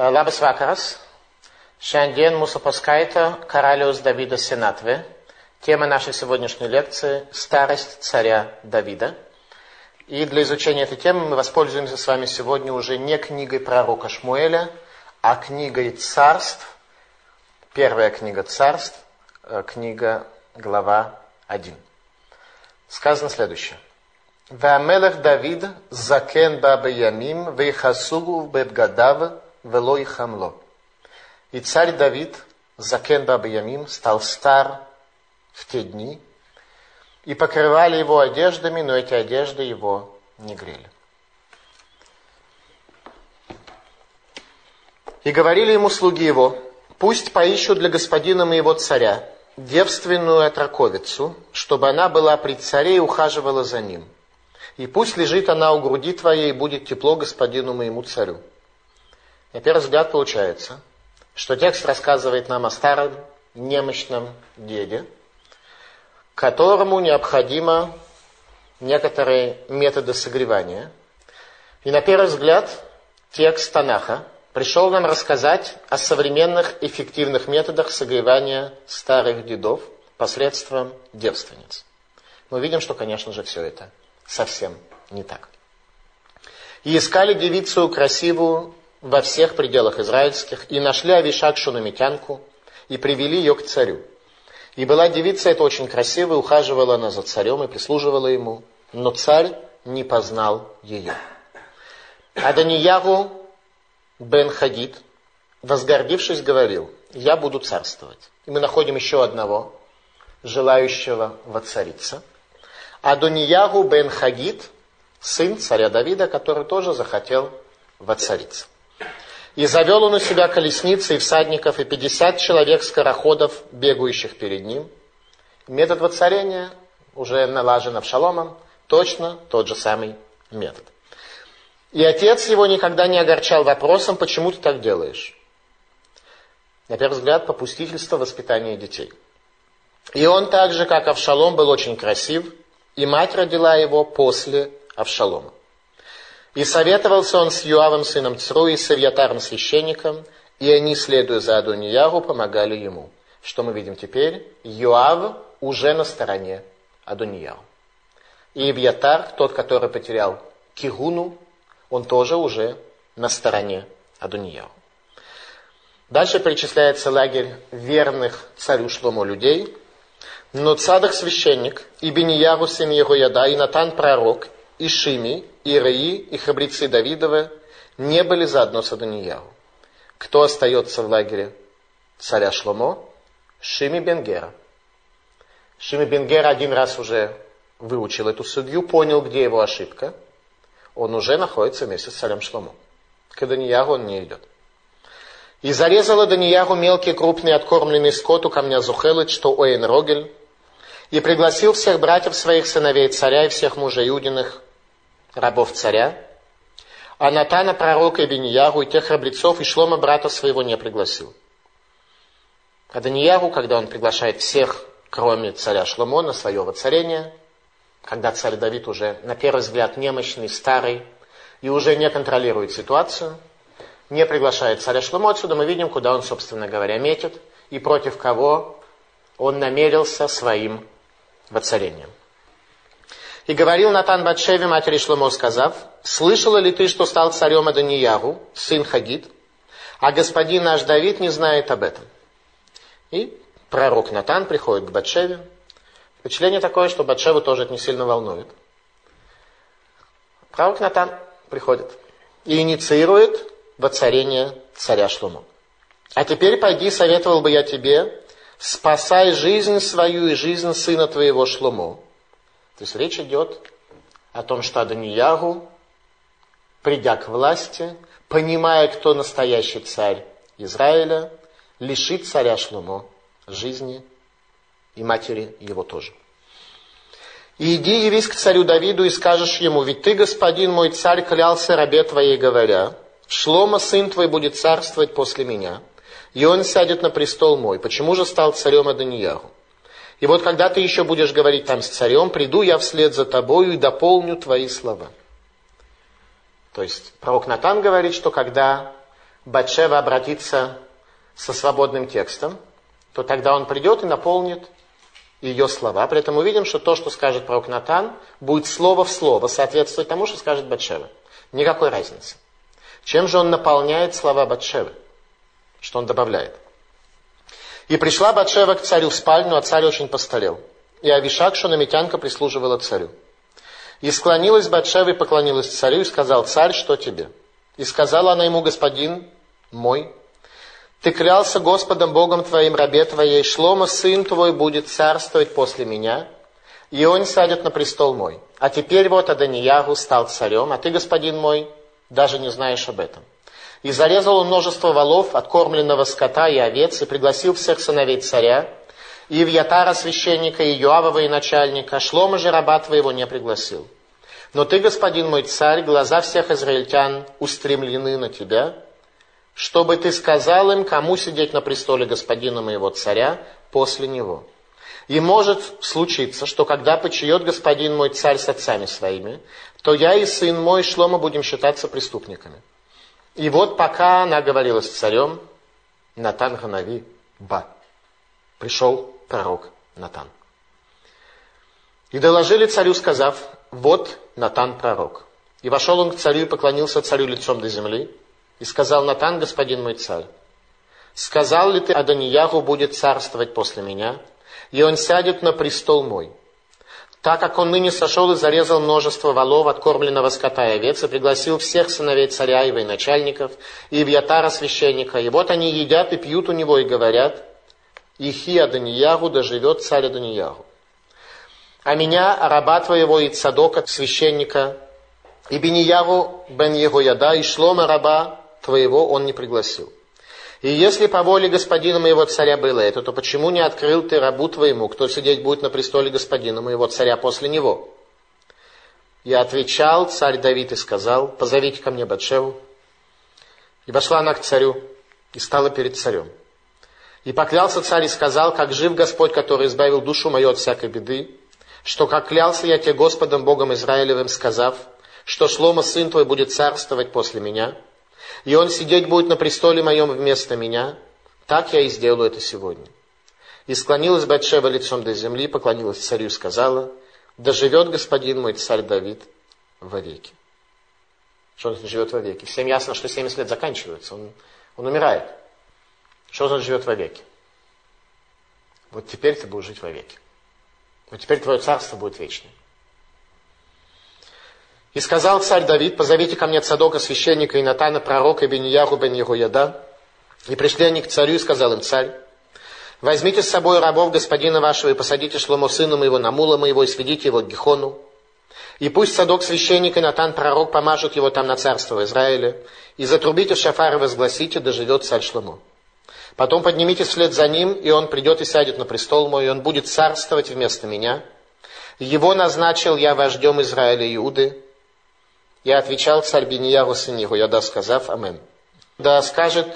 Э, labas vakaras. Šiandien mūsų paskaita karaliaus Davido senatvė. Тема нашей сегодняшней лекции – «Старость царя Давида». И для изучения этой темы мы воспользуемся с вами сегодня уже не книгой пророка Шмуэля, а книгой царств. Первая книга царств, э, книга глава 1. Сказано следующее. «Вамелех Давид закен бабе ямим вейхасугу бебгадава велой хамло. И царь Давид, закен Бабиямим, стал стар в те дни, и покрывали его одеждами, но эти одежды его не грели. И говорили ему слуги его, пусть поищут для господина моего царя девственную отраковицу, чтобы она была при царе и ухаживала за ним. И пусть лежит она у груди твоей, и будет тепло господину моему царю. На первый взгляд получается, что текст рассказывает нам о старом немощном деде, которому необходимо некоторые методы согревания. И на первый взгляд текст Танаха пришел нам рассказать о современных эффективных методах согревания старых дедов посредством девственниц. Мы видим, что, конечно же, все это совсем не так. И искали девицу красивую во всех пределах израильских, и нашли Авишак Шунамитянку, и привели ее к царю. И была девица эта очень красивая, ухаживала она за царем и прислуживала ему, но царь не познал ее. А Даниягу бен Хагид, возгордившись, говорил, я буду царствовать. И мы находим еще одного, желающего воцариться – Адониягу бен Хагит, сын царя Давида, который тоже захотел воцариться. И завел он у себя колесницы и всадников, и пятьдесят человек скороходов, бегающих перед ним. Метод воцарения уже налажен Авшаломом, точно тот же самый метод. И отец его никогда не огорчал вопросом, почему ты так делаешь. На первый взгляд, попустительство воспитания детей. И он так же, как Авшалом, был очень красив, и мать родила его после Авшалома. И советовался он с Юавом, сыном Цру, и с Авьятаром, священником, и они, следуя за Адониягу, помогали ему. Что мы видим теперь? Юав уже на стороне Адониягу. И Ивьятар, тот, который потерял Кигуну, он тоже уже на стороне Адониягу. Дальше перечисляется лагерь верных царю Шлому людей, но Цадах священник, и Бенияру сын Егояда, и Натан пророк, и Шими, и Раи, и храбрецы Давидовы не были заодно с Адонияру. Кто остается в лагере царя Шломо? Шими Бенгера. Шими Бенгера один раз уже выучил эту судью, понял, где его ошибка. Он уже находится вместе с царем Шломо. К Данияру он не идет. И зарезала Данияру мелкий, крупный, откормленный скот у камня Зухелыч, что Оэн Рогель, и пригласил всех братьев своих сыновей царя и всех мужей Юдиных, рабов царя, а Натана, пророка и Бениягу, и тех храбрецов, и Шлома, брата своего, не пригласил. А Даниягу, когда он приглашает всех, кроме царя Шломо, на свое воцарение, когда царь Давид уже, на первый взгляд, немощный, старый, и уже не контролирует ситуацию, не приглашает царя Шломо, отсюда мы видим, куда он, собственно говоря, метит, и против кого он намерился своим воцарением. И говорил Натан Батшеве, матери Шломо, сказав, «Слышала ли ты, что стал царем Аданиягу, сын Хагид, а господин наш Давид не знает об этом?» И пророк Натан приходит к Батшеве. Впечатление такое, что Батшеву тоже это не сильно волнует. Пророк Натан приходит и инициирует воцарение царя Шломо. А теперь пойди, советовал бы я тебе, спасай жизнь свою и жизнь сына твоего Шломо. То есть речь идет о том, что Аданиягу, придя к власти, понимая, кто настоящий царь Израиля, лишит царя Шломо жизни и матери его тоже. И иди явись к царю Давиду и скажешь ему, ведь ты, господин мой царь, клялся рабе твоей, говоря, Шлома, сын твой, будет царствовать после меня и он сядет на престол мой. Почему же стал царем Аданияху? И вот когда ты еще будешь говорить там с царем, приду я вслед за тобою и дополню твои слова. То есть пророк Натан говорит, что когда Батшева обратится со свободным текстом, то тогда он придет и наполнит ее слова. При этом мы видим, что то, что скажет пророк Натан, будет слово в слово соответствовать тому, что скажет Батшева. Никакой разницы. Чем же он наполняет слова Батшевы? Что он добавляет? И пришла Батшева к царю в спальню, а царь очень постарел. И Авишак, шунамитянка, прислуживала царю. И склонилась Батшева и поклонилась царю, и сказал, царь, что тебе? И сказала она ему, господин мой, ты клялся Господом Богом твоим, рабе твоей, Шлома, сын твой, будет царствовать после меня, и он сядет на престол мой. А теперь вот Аданиягу стал царем, а ты, господин мой, даже не знаешь об этом. И зарезал он множество волов, откормленного скота и овец, и пригласил всех сыновей царя, и Вьятара священника, и Юавова и начальника, Шлома же раба твоего не пригласил. Но ты, господин мой царь, глаза всех израильтян устремлены на тебя, чтобы ты сказал им, кому сидеть на престоле господина моего царя после него. И может случиться, что когда почиет господин мой царь с отцами своими, то я и сын мой Шлома будем считаться преступниками. И вот пока она говорила с царем, Натан Ханави, ба, пришел пророк Натан. И доложили царю, сказав, вот Натан пророк. И вошел он к царю и поклонился царю лицом до земли, и сказал Натан, господин мой царь, сказал ли ты, Адонияху будет царствовать после меня, и он сядет на престол мой. Так как он ныне сошел и зарезал множество волов, откормленного скота и овец, и пригласил всех сыновей царя и военачальников, и Вьятара священника, и вот они едят и пьют у него, и говорят, Ихи Адониягу, да живет царь Адониягу. А меня, раба твоего и Цадока, священника, и Бенияру бен Егояда, и Шлома раба твоего он не пригласил. И если по воле господина моего царя было это, то почему не открыл ты рабу твоему, кто сидеть будет на престоле господина моего царя после него? Я отвечал, царь Давид и сказал, позовите ко мне Батшеву. И вошла она к царю и стала перед царем. И поклялся царь и сказал, как жив Господь, который избавил душу мою от всякой беды, что как клялся я тебе Господом Богом Израилевым, сказав, что Шлома, сын твой, будет царствовать после меня – и он сидеть будет на престоле моем вместо меня, так я и сделаю это сегодня. И склонилась Батшева лицом до земли, поклонилась царю и сказала, да живет господин мой царь Давид вовеки. Что он живет вовеки? Всем ясно, что 70 лет заканчивается, он, он умирает. Что он живет вовеки? Вот теперь ты будешь жить вовеки. Вот теперь твое царство будет вечным. И сказал царь Давид, позовите ко мне Цадока, священника и Натана, пророка, и Бенияху бен Егуяда. И пришли они к царю, и сказал им царь, возьмите с собой рабов господина вашего, и посадите Шломо сына моего на мула моего, и сведите его к Гихону. И пусть Садок священник и Натан пророк помажут его там на царство в Израиле, и затрубите в шафар и возгласите, да живет царь Шломо. Потом поднимитесь вслед за ним, и он придет и сядет на престол мой, и он будет царствовать вместо меня. Его назначил я вождем Израиля Иуды, я отвечал царь Бенияху сын Егояда, сказав Амен. Да скажет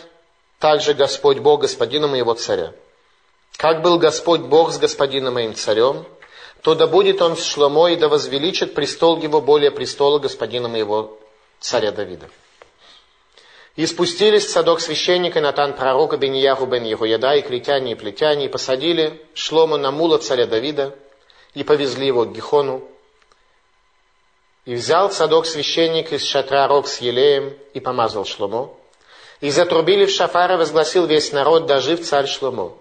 также Господь Бог господину моего царя. Как был Господь Бог с господином моим царем, то да будет он с Шломо и да возвеличит престол его более престола господина моего царя Давида. И спустились садок священника Натан пророка Бенияху бен Егояда и критяне и плетяне, и посадили Шлому на мула царя Давида, и повезли его к Гихону, и взял садок священник из шатра рог с елеем и помазал Шломо. И затрубили в шафар и возгласил весь народ, да жив царь Шломо.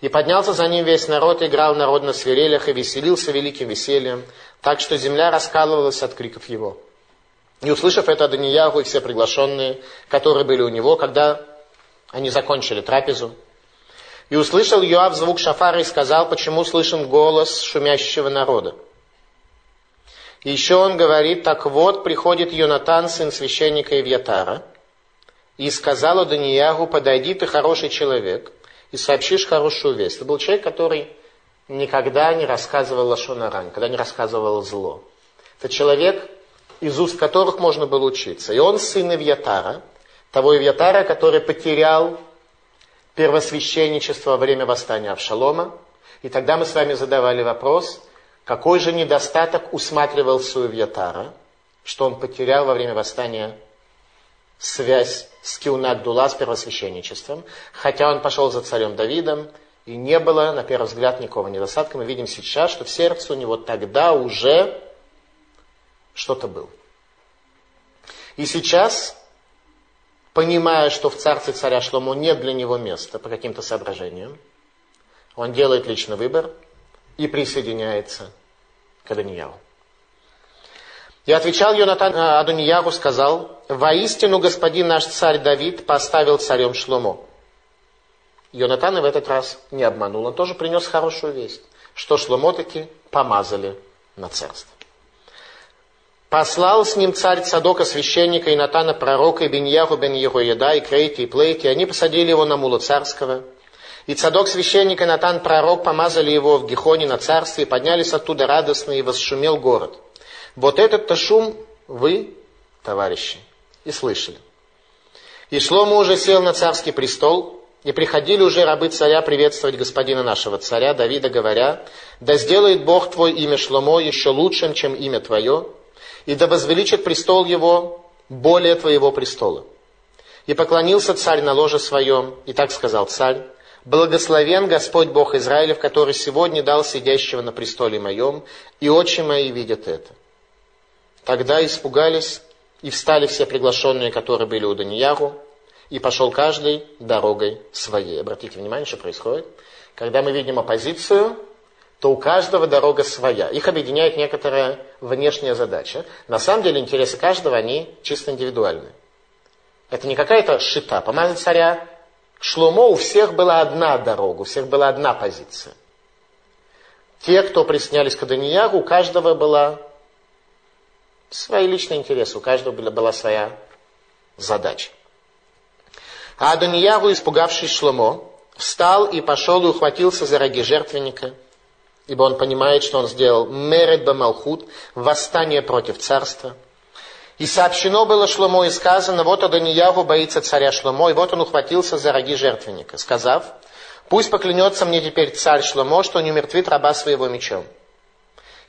И поднялся за ним весь народ, играл народ на свирелях и веселился великим весельем, так что земля раскалывалась от криков его. И услышав это Даниягу и все приглашенные, которые были у него, когда они закончили трапезу, и услышал Йоав звук шафара и сказал, почему слышен голос шумящего народа. Еще он говорит, так вот, приходит Йонатан, сын священника Ивьятара, и сказал Даниягу, подойди, ты хороший человек, и сообщишь хорошую весть. Это был человек, который никогда не рассказывал Лашонара, никогда не рассказывал зло. Это человек, из уст которых можно было учиться. И он сын Ивьятара, того Ивьятара, который потерял первосвященничество во время восстания Авшалома. И тогда мы с вами задавали вопрос, какой же недостаток усматривался у Вьятара, что он потерял во время восстания связь с Киунагдула, с первосвященничеством, хотя он пошел за царем Давидом, и не было, на первый взгляд, никакого недостатка. Мы видим сейчас, что в сердце у него тогда уже что-то было. И сейчас, понимая, что в царстве царя Шломо нет для него места по каким-то соображениям, он делает личный выбор и присоединяется к Адонияру. И отвечал Йонатан э, Адонияру, сказал, «Воистину господин наш царь Давид поставил царем Шломо». Йонатан в этот раз не обманул, он тоже принес хорошую весть, что Шломо таки помазали на царство. Послал с ним царь Цадока, священника, и Натана, пророка, и Беньяху, бен Егоеда, и Крейти, и Плейти. Они посадили его на мула царского. И Цадок, священник, и Натан, пророк, помазали его в Гихоне на царстве, и поднялись оттуда радостно, и восшумел город. Вот этот-то шум вы, товарищи, и слышали. И Шлома уже сел на царский престол, и приходили уже рабы царя приветствовать господина нашего царя, Давида, говоря, «Да сделает Бог твой имя Шломо еще лучшим, чем имя твое, и да возвеличит престол его более твоего престола. И поклонился царь на ложе своем, и так сказал царь, Благословен Господь Бог Израилев, который сегодня дал сидящего на престоле моем, и очи мои видят это. Тогда испугались и встали все приглашенные, которые были у Данияру, и пошел каждый дорогой своей. Обратите внимание, что происходит. Когда мы видим оппозицию, то у каждого дорога своя. Их объединяет некоторая внешняя задача. На самом деле интересы каждого, они чисто индивидуальны. Это не какая-то шита. Помазать царя Шломо у всех была одна дорога, у всех была одна позиция. Те, кто приснялись к Аданиягу, у каждого была свои личные интересы, у каждого была своя задача. А Аданиягу, испугавшись Шломо, встал и пошел и ухватился за роги жертвенника – ибо он понимает, что он сделал мерет бамалхут, восстание против царства. И сообщено было Шломо и сказано, вот Адониягу боится царя Шломо, и вот он ухватился за роги жертвенника, сказав, пусть поклянется мне теперь царь Шломо, что не умертвит раба своего мечом.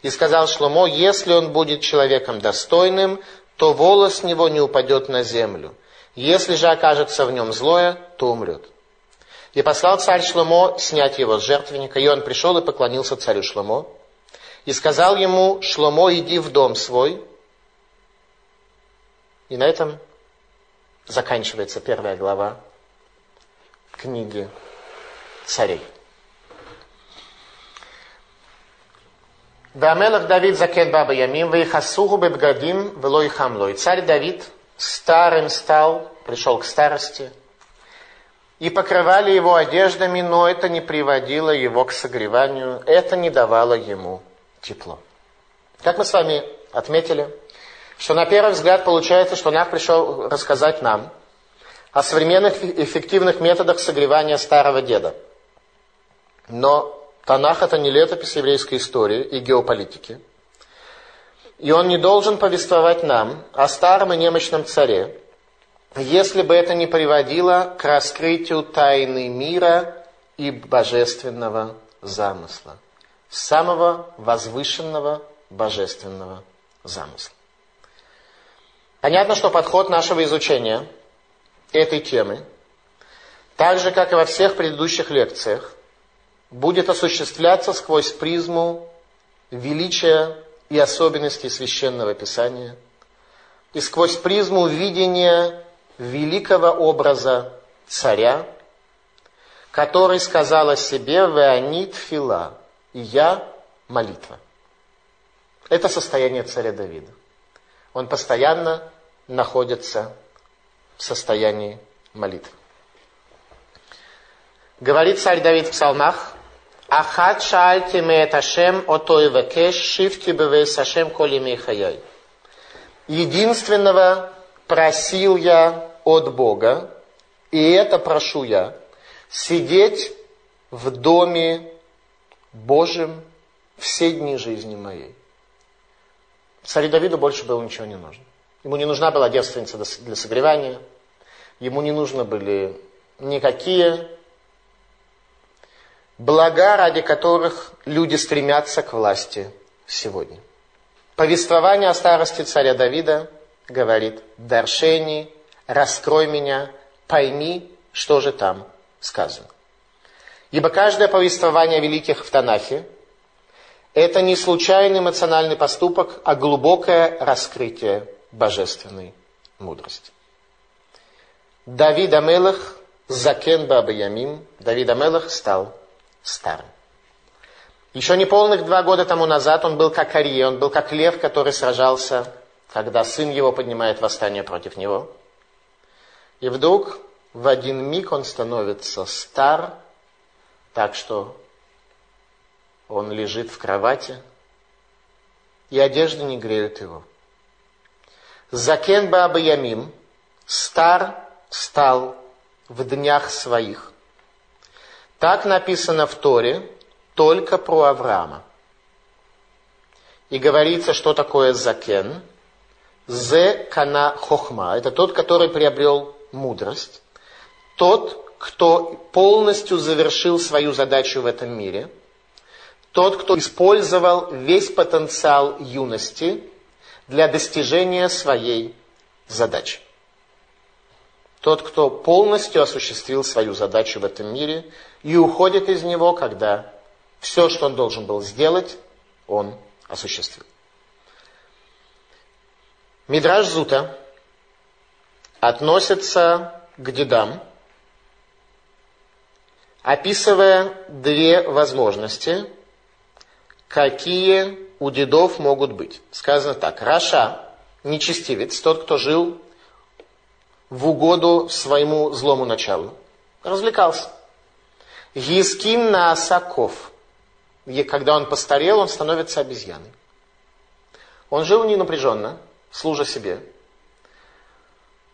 И сказал Шломо, если он будет человеком достойным, то волос него не упадет на землю. Если же окажется в нем злое, то умрет. И послал царь Шломо снять его с жертвенника, и он пришел и поклонился царю Шломо. И сказал ему, Шломо, иди в дом свой. И на этом заканчивается первая глава книги царей. Вамелах Давид закен баба ямим, вейхасуху бебгадим, велой хамлой. Царь Давид старым стал, пришел к старости – и покрывали его одеждами, но это не приводило его к согреванию, это не давало ему тепло. Как мы с вами отметили, что на первый взгляд получается, что Нах пришел рассказать нам о современных эффективных методах согревания старого деда. Но Танах это не летопись еврейской истории и геополитики. И он не должен повествовать нам о старом и немощном царе, если бы это не приводило к раскрытию тайны мира и божественного замысла, самого возвышенного божественного замысла. Понятно, что подход нашего изучения этой темы, так же, как и во всех предыдущих лекциях, будет осуществляться сквозь призму величия и особенностей священного писания и сквозь призму видения великого образа царя, который сказал о себе «Веонит фила» и «Я молитва». Это состояние царя Давида. Он постоянно находится в состоянии молитвы. Говорит царь Давид в псалмах, «Ахат шаальти меет Ашем, отой векеш, шифти бевейс Ашем, коли мейхаяй». Единственного просил я от Бога, и это прошу я, сидеть в доме Божьем все дни жизни моей. Царю Давиду больше было ничего не нужно. Ему не нужна была девственница для согревания, ему не нужны были никакие блага, ради которых люди стремятся к власти сегодня. Повествование о старости царя Давида говорит Даршени раскрой меня, пойми, что же там сказано. Ибо каждое повествование великих в Танахе – это не случайный эмоциональный поступок, а глубокое раскрытие божественной мудрости. Давид Амелах, Закен Баба Ямим, Давид Амелах стал старым. Еще не полных два года тому назад он был как Ария, он был как лев, который сражался, когда сын его поднимает восстание против него. И вдруг в один миг он становится стар, так что он лежит в кровати, и одежда не греет его. Закен Баба Ямим, стар стал в днях своих. Так написано в Торе, только про Авраама. И говорится, что такое закен. Зе кана хохма. Это тот, который приобрел мудрость. Тот, кто полностью завершил свою задачу в этом мире. Тот, кто использовал весь потенциал юности для достижения своей задачи. Тот, кто полностью осуществил свою задачу в этом мире и уходит из него, когда все, что он должен был сделать, он осуществил. Мидраж Зута относится к дедам, описывая две возможности, какие у дедов могут быть. Сказано так. Раша, нечестивец, тот, кто жил в угоду своему злому началу, развлекался. Ескин на осаков – и когда он постарел, он становится обезьяной. Он жил не напряженно, служа себе.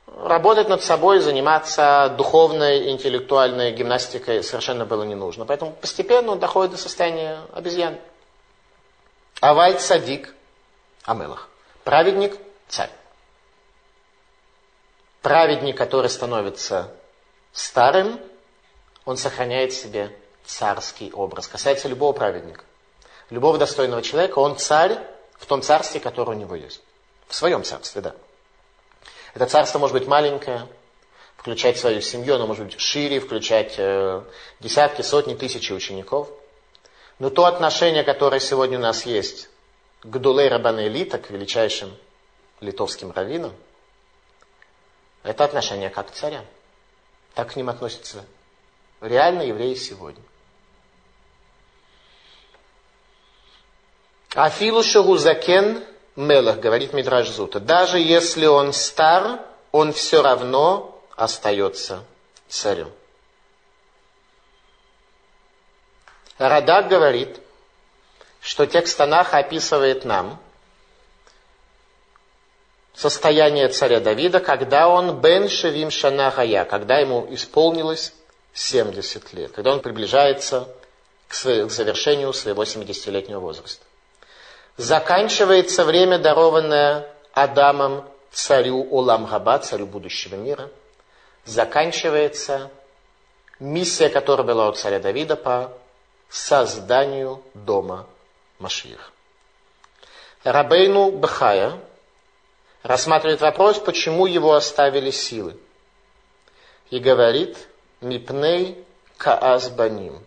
Работать над собой, заниматься духовной, интеллектуальной гимнастикой совершенно было не нужно. Поэтому постепенно он доходит до состояния обезьяны. Авай садик Амелах. Праведник – царь. Праведник, который становится старым, он сохраняет себе царский образ. Касается любого праведника. Любого достойного человека, он царь в том царстве, которое у него есть. В своем царстве, да. Это царство может быть маленькое, включать свою семью, оно может быть шире, включать э, десятки, сотни, тысячи учеников. Но то отношение, которое сегодня у нас есть к Дулей Рабана Элита, к величайшим литовским раввинам, это отношение как к царям. Так к ним относятся реально евреи сегодня. Афилу Шагузакен Мелах, говорит Мидраш Зута, даже если он стар, он все равно остается царем. Радак говорит, что текст Танаха описывает нам состояние царя Давида, когда он бен шевим шанахая, когда ему исполнилось 70 лет, когда он приближается к завершению своего 70-летнего возраста. Заканчивается время, дарованное Адамом царю Оламгаба, царю будущего мира, заканчивается миссия, которая была у царя Давида по созданию дома Машиих. Рабейну Бахая рассматривает вопрос, почему его оставили силы. И говорит, мипней каазбаним,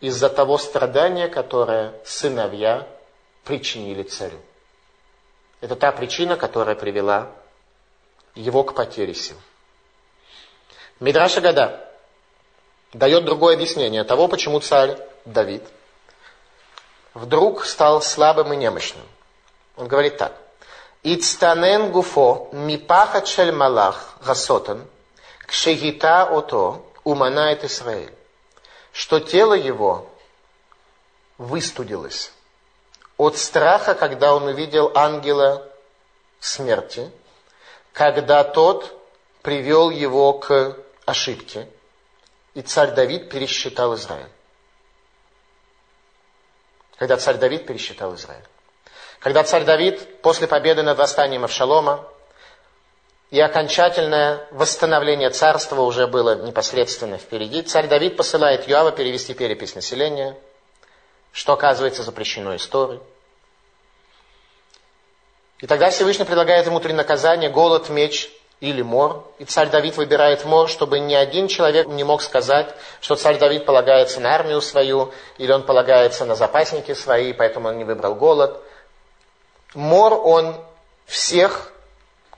из-за того страдания, которое сыновья причинили царю. Это та причина, которая привела его к потере сил. Мидраша Гада дает другое объяснение того, почему царь Давид вдруг стал слабым и немощным. Он говорит так. Ицтанен гуфо мипахат шель малах гасотан кшегита ото уманает Исраэль. Что тело его выстудилось от страха, когда он увидел ангела смерти, когда тот привел его к ошибке, и царь Давид пересчитал Израиль. Когда царь Давид пересчитал Израиль. Когда царь Давид после победы над восстанием Авшалома и окончательное восстановление царства уже было непосредственно впереди, царь Давид посылает Юава перевести перепись населения, что оказывается запрещено историей. И тогда Всевышний предлагает ему три наказания – голод, меч или мор. И царь Давид выбирает мор, чтобы ни один человек не мог сказать, что царь Давид полагается на армию свою, или он полагается на запасники свои, поэтому он не выбрал голод. Мор, он всех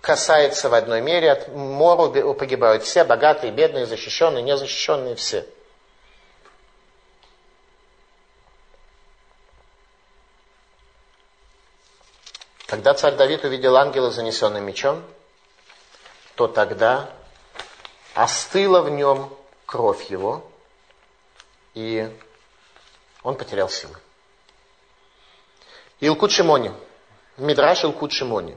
касается в одной мере. От мору погибают все, богатые, бедные, защищенные, незащищенные, все. Когда царь Давид увидел ангела, занесенным мечом, то тогда остыла в нем кровь его, и он потерял силы. Илкут Шимони, Мидраш Илкут Шимони.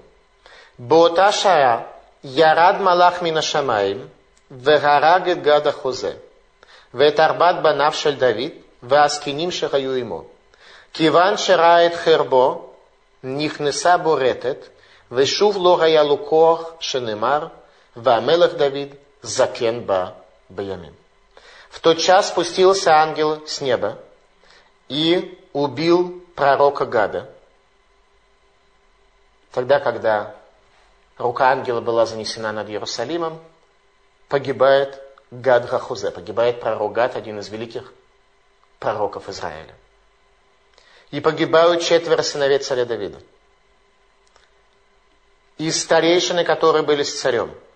באותה שעה ירד מלאך מן השמיים והרג את גד החוזה ואת ארבעת בניו של דוד והזקנים שהיו עמו. כיוון שראה את חרבו, נכנסה בו רטט, ושוב לא היה לו כוח שנאמר, Вамелах Давид закенба ба. В тот час спустился ангел с неба и убил пророка Гада. Тогда, когда рука ангела была занесена над Иерусалимом, погибает Гад Рахузе, погибает пророк Гад, один из великих пророков Израиля. И погибают четверо сыновей царя Давида. И старейшины, которые были с царем –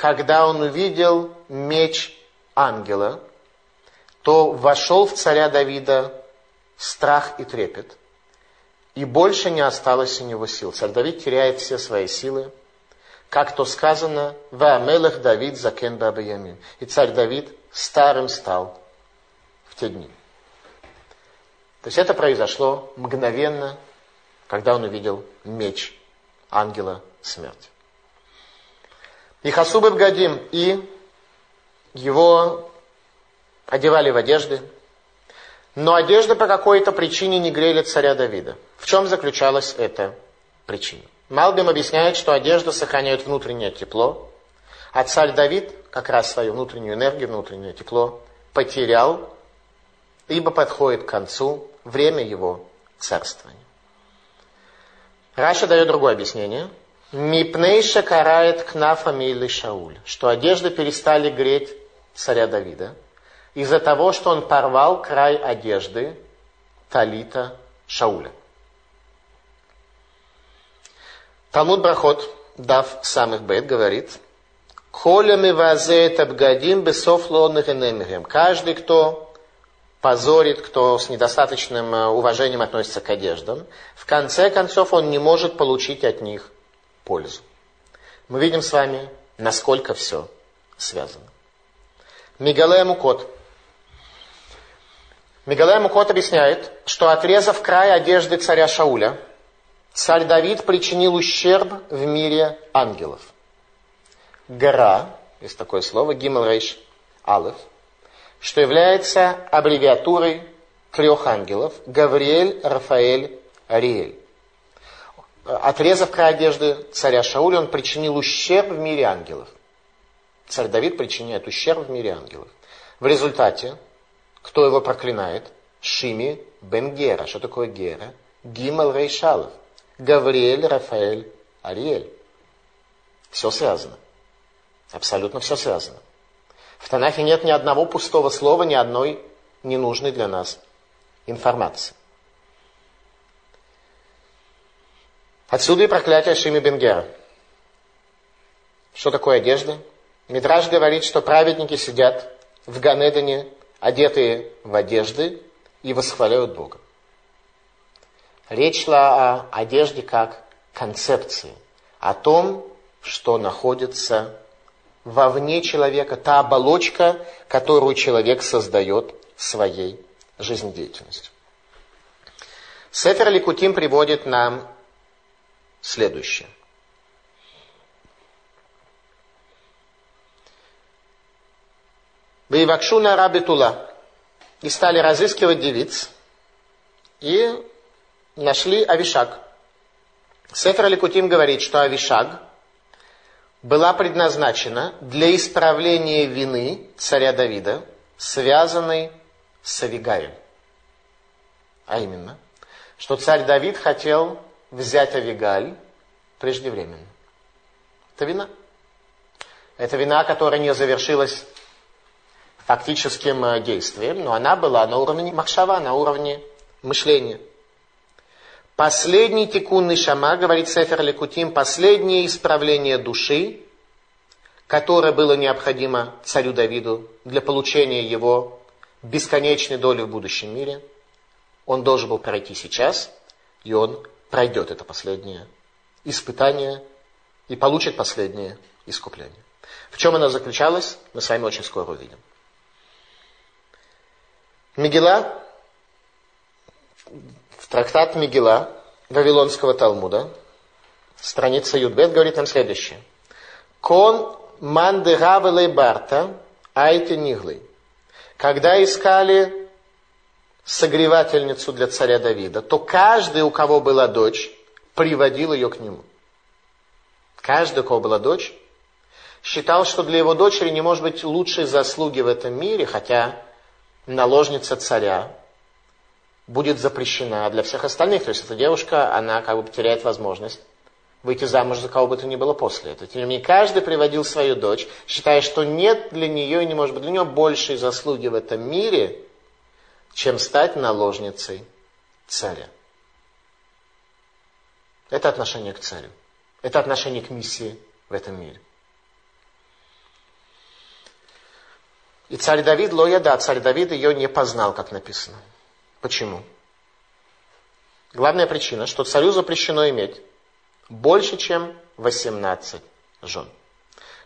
когда он увидел меч ангела, то вошел в царя Давида страх и трепет, и больше не осталось у него сил. Царь Давид теряет все свои силы, как то сказано, «Ваамелах Давид закен бабаямин». И царь Давид старым стал в те дни. То есть это произошло мгновенно, когда он увидел меч ангела смерти. И Хасубы Бгадим, и его одевали в одежды, но одежды по какой-то причине не грели царя Давида. В чем заключалась эта причина? Малбим объясняет, что одежда сохраняет внутреннее тепло, а царь Давид как раз свою внутреннюю энергию, внутреннее тепло потерял, ибо подходит к концу время его царствования. Раша дает другое объяснение – Мипнейша карает кнафа мейли Шауль, что одежды перестали греть царя Давида из-за того, что он порвал край одежды Талита Шауля. Талмуд Брахот, дав самых бет, говорит, Коля ми вазеет абгадим бесов Каждый, кто позорит, кто с недостаточным э, уважением относится к одеждам, в конце концов он не может получить от них пользу. Мы видим с вами, насколько все связано. Мигалея Мукот. Мигалея Мукот объясняет, что отрезав край одежды царя Шауля, царь Давид причинил ущерб в мире ангелов. Гора, есть такое слово, Гимл Рейш Алеф, что является аббревиатурой трех ангелов – Гавриэль, Рафаэль, Ариэль отрезав край одежды царя Шауля, он причинил ущерб в мире ангелов. Царь Давид причиняет ущерб в мире ангелов. В результате, кто его проклинает? Шими бен Гера. Что такое Гера? Гимал Рейшалов. Гавриэль, Рафаэль, Ариэль. Все связано. Абсолютно все связано. В Танахе нет ни одного пустого слова, ни одной ненужной для нас информации. Отсюда и проклятие Шими Бенгера. Что такое одежда? Мидраж говорит, что праведники сидят в Ганедане, одетые в одежды, и восхваляют Бога. Речь шла о одежде как концепции, о том, что находится вовне человека, та оболочка, которую человек создает своей жизнедеятельностью. Сефер Ликутим приводит нам следующее. Вейвакшуна Рабитула. И стали разыскивать девиц. И нашли Авишаг. Сефер Аликутим говорит, что Авишаг была предназначена для исправления вины царя Давида, связанной с Авигаем. А именно, что царь Давид хотел взять Авигаль преждевременно. Это вина. Это вина, которая не завершилась фактическим э, действием, но она была на уровне махшава, на уровне мышления. Последний тикунный шама, говорит Сефер Лекутим, последнее исправление души, которое было необходимо царю Давиду для получения его бесконечной доли в будущем мире, он должен был пройти сейчас, и он пройдет это последнее испытание и получит последнее искупление. В чем оно заключалось, мы с вами очень скоро увидим. Мегила, в трактат Мегила Вавилонского Талмуда, страница Юдбет, говорит нам следующее. Кон мандыравелей барта айте ниглы. Когда искали согревательницу для царя Давида, то каждый, у кого была дочь, приводил ее к нему. Каждый, у кого была дочь, считал, что для его дочери не может быть лучшей заслуги в этом мире, хотя наложница царя будет запрещена для всех остальных. То есть эта девушка, она как бы теряет возможность выйти замуж за кого бы то ни было после этого. Тем не менее, каждый приводил свою дочь, считая, что нет для нее и не может быть для нее большей заслуги в этом мире, чем стать наложницей царя. Это отношение к царю. Это отношение к миссии в этом мире. И царь Давид, Лоя, да, царь Давид ее не познал, как написано. Почему? Главная причина, что царю запрещено иметь больше, чем 18 жен.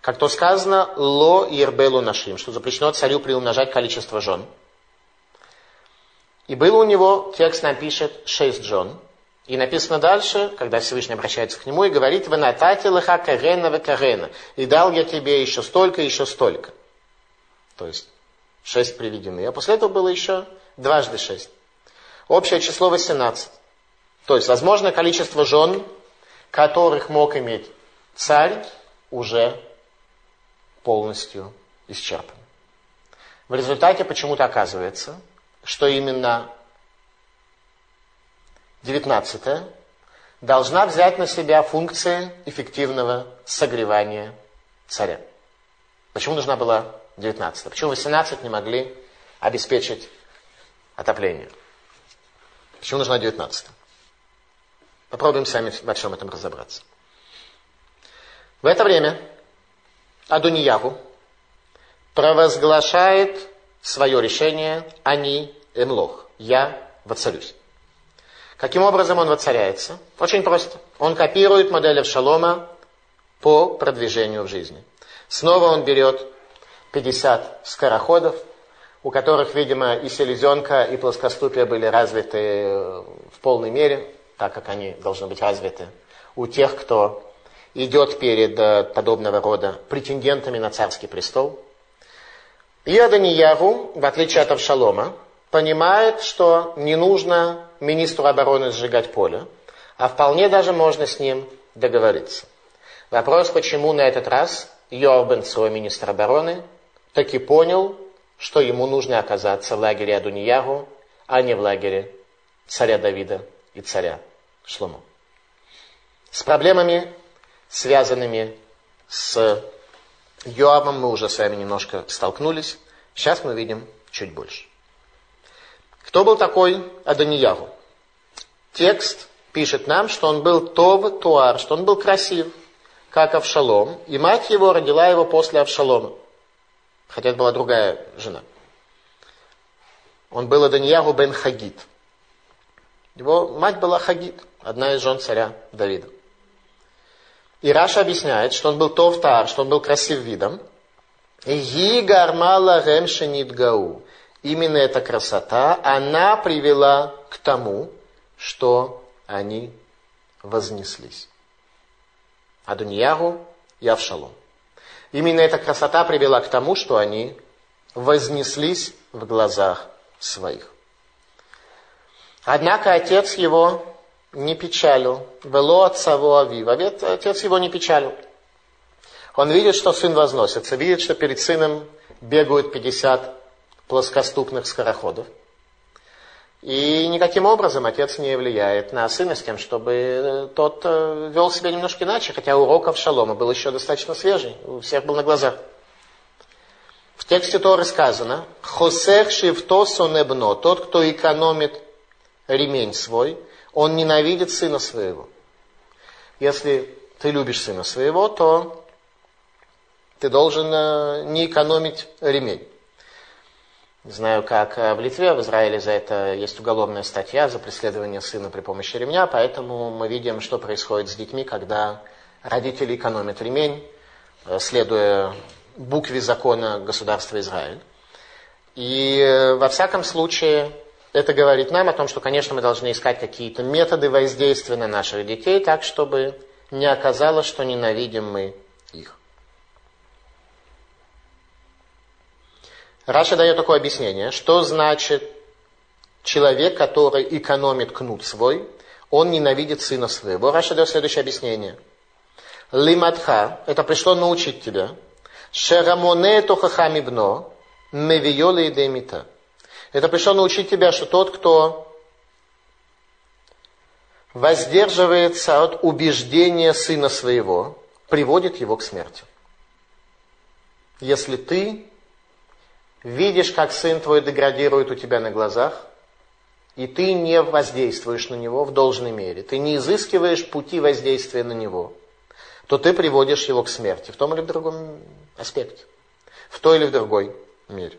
Как то сказано, ло ербелу нашим, что запрещено царю приумножать количество жен. И было у него, текст нам пишет, шесть жен. И написано дальше, когда Всевышний обращается к нему и говорит, «Вы натати лыха карена в карена, и дал я тебе еще столько, еще столько». То есть шесть приведены. А после этого было еще дважды шесть. Общее число 18. То есть возможное количество жен, которых мог иметь царь, уже полностью исчерпан. В результате почему-то оказывается, что именно 19 должна взять на себя функции эффективного согревания царя. Почему нужна была 19. Почему 18 не могли обеспечить отопление? Почему нужна 19? Попробуем сами во всем этом разобраться. В это время Адуньягу провозглашает свое решение «Они эмлох» – «Я воцарюсь». Каким образом он воцаряется? Очень просто. Он копирует модель Авшалома по продвижению в жизни. Снова он берет 50 скороходов, у которых, видимо, и селезенка, и плоскоступие были развиты э, в полной мере, так как они должны быть развиты у тех, кто идет перед э, подобного рода претендентами на царский престол. И Аданиягу, в отличие от Авшалома, понимает, что не нужно министру обороны сжигать поле, а вполне даже можно с ним договориться. Вопрос, почему на этот раз Йорбен, свой министр обороны, таки понял, что ему нужно оказаться в лагере Адуниягу, а не в лагере царя Давида и царя Шлому. С проблемами, связанными с Йоавом, мы уже с вами немножко столкнулись. Сейчас мы видим чуть больше. Кто был такой Адониягу? Текст пишет нам, что он был Тов Туар, что он был красив, как Авшалом, и мать его родила его после Авшалома хотя это была другая жена. Он был Аданьягу бен Хагит. Его мать была Хагит, одна из жен царя Давида. И Раша объясняет, что он был Товтар, что он был красив видом. И гармала ремшенит гау. Именно эта красота, она привела к тому, что они вознеслись. Адуньягу и Авшалом. Именно эта красота привела к тому, что они вознеслись в глазах своих. Однако отец его не печалил. Вело отцову авива. Отец его не печалил. Он видит, что сын возносится, видит, что перед сыном бегают 50 плоскоступных скороходов. И никаким образом отец не влияет на сына с тем, чтобы э, тот э, вел себя немножко иначе, хотя урок Авшалома был еще достаточно свежий, у всех был на глазах. В тексте Торы сказано, «Хосех шивто сонебно», тот, кто экономит ремень свой, он ненавидит сына своего. Если ты любишь сына своего, то ты должен э, не экономить ремень. Не знаю, как э, в Литве, в Израиле за это есть уголовная статья за преследование сына при помощи ремня, поэтому мы видим, что происходит с детьми, когда родители экономят ремень, э, следуя букве закона государства Израиль. И во всяком случае это говорит нам о том, что, конечно, мы должны искать какие-то методы воздействия на наших детей, так, чтобы не оказалось, что ненавидим мы их. Раша дает такое объяснение, что значит человек, который экономит кнут свой, он ненавидит сына своего. Раша дает следующее объяснение. Лиматха, это пришло научить тебя, шерамоне тохахами бно, мевиоле демита. Это пришло научить тебя, что тот, кто воздерживается от убеждения сына своего, приводит его к смерти. Если ты видишь, как сын твой деградирует у тебя на глазах, и ты не воздействуешь на него в должной мере, ты не изыскиваешь пути воздействия на него, то ты приводишь его к смерти в том или в другом аспекте, в той или в другой мере.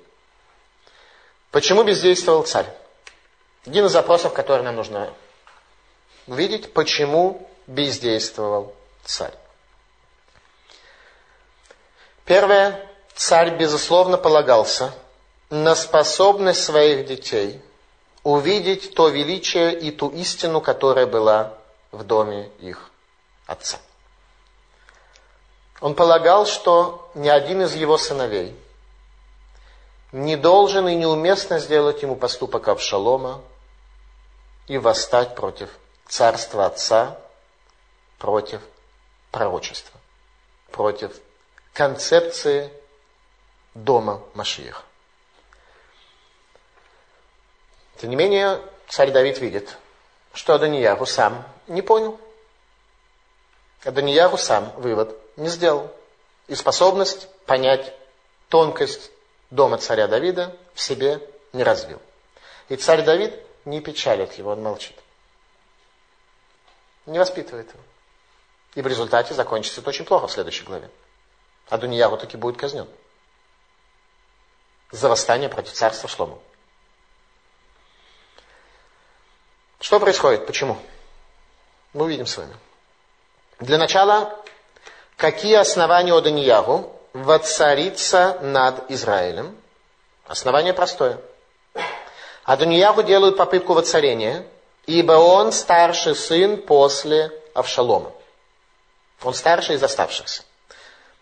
Почему бездействовал царь? Один из запросов, который нам нужно увидеть, почему бездействовал царь. Первое, Царь, безусловно, полагался на способность своих детей увидеть то величие и ту истину, которая была в доме их отца. Он полагал, что ни один из его сыновей не должен и неуместно сделать ему поступок Авшалома и восстать против царства отца, против пророчества, против концепции дома Машиих. Тем не менее, царь Давид видит, что Аданияху сам не понял. Аданияху сам вывод не сделал. И способность понять тонкость дома царя Давида в себе не развил. И царь Давид не печалит его, он молчит. Не воспитывает его. И в результате закончится это очень плохо в следующей главе. Адуньяру таки будет казнен за восстание против царства Шлому. Что происходит? Почему? Мы увидим с вами. Для начала, какие основания у Даниягу воцариться над Израилем? Основание простое. Адониягу делают попытку воцарения, ибо он старший сын после Авшалома. Он старший из оставшихся.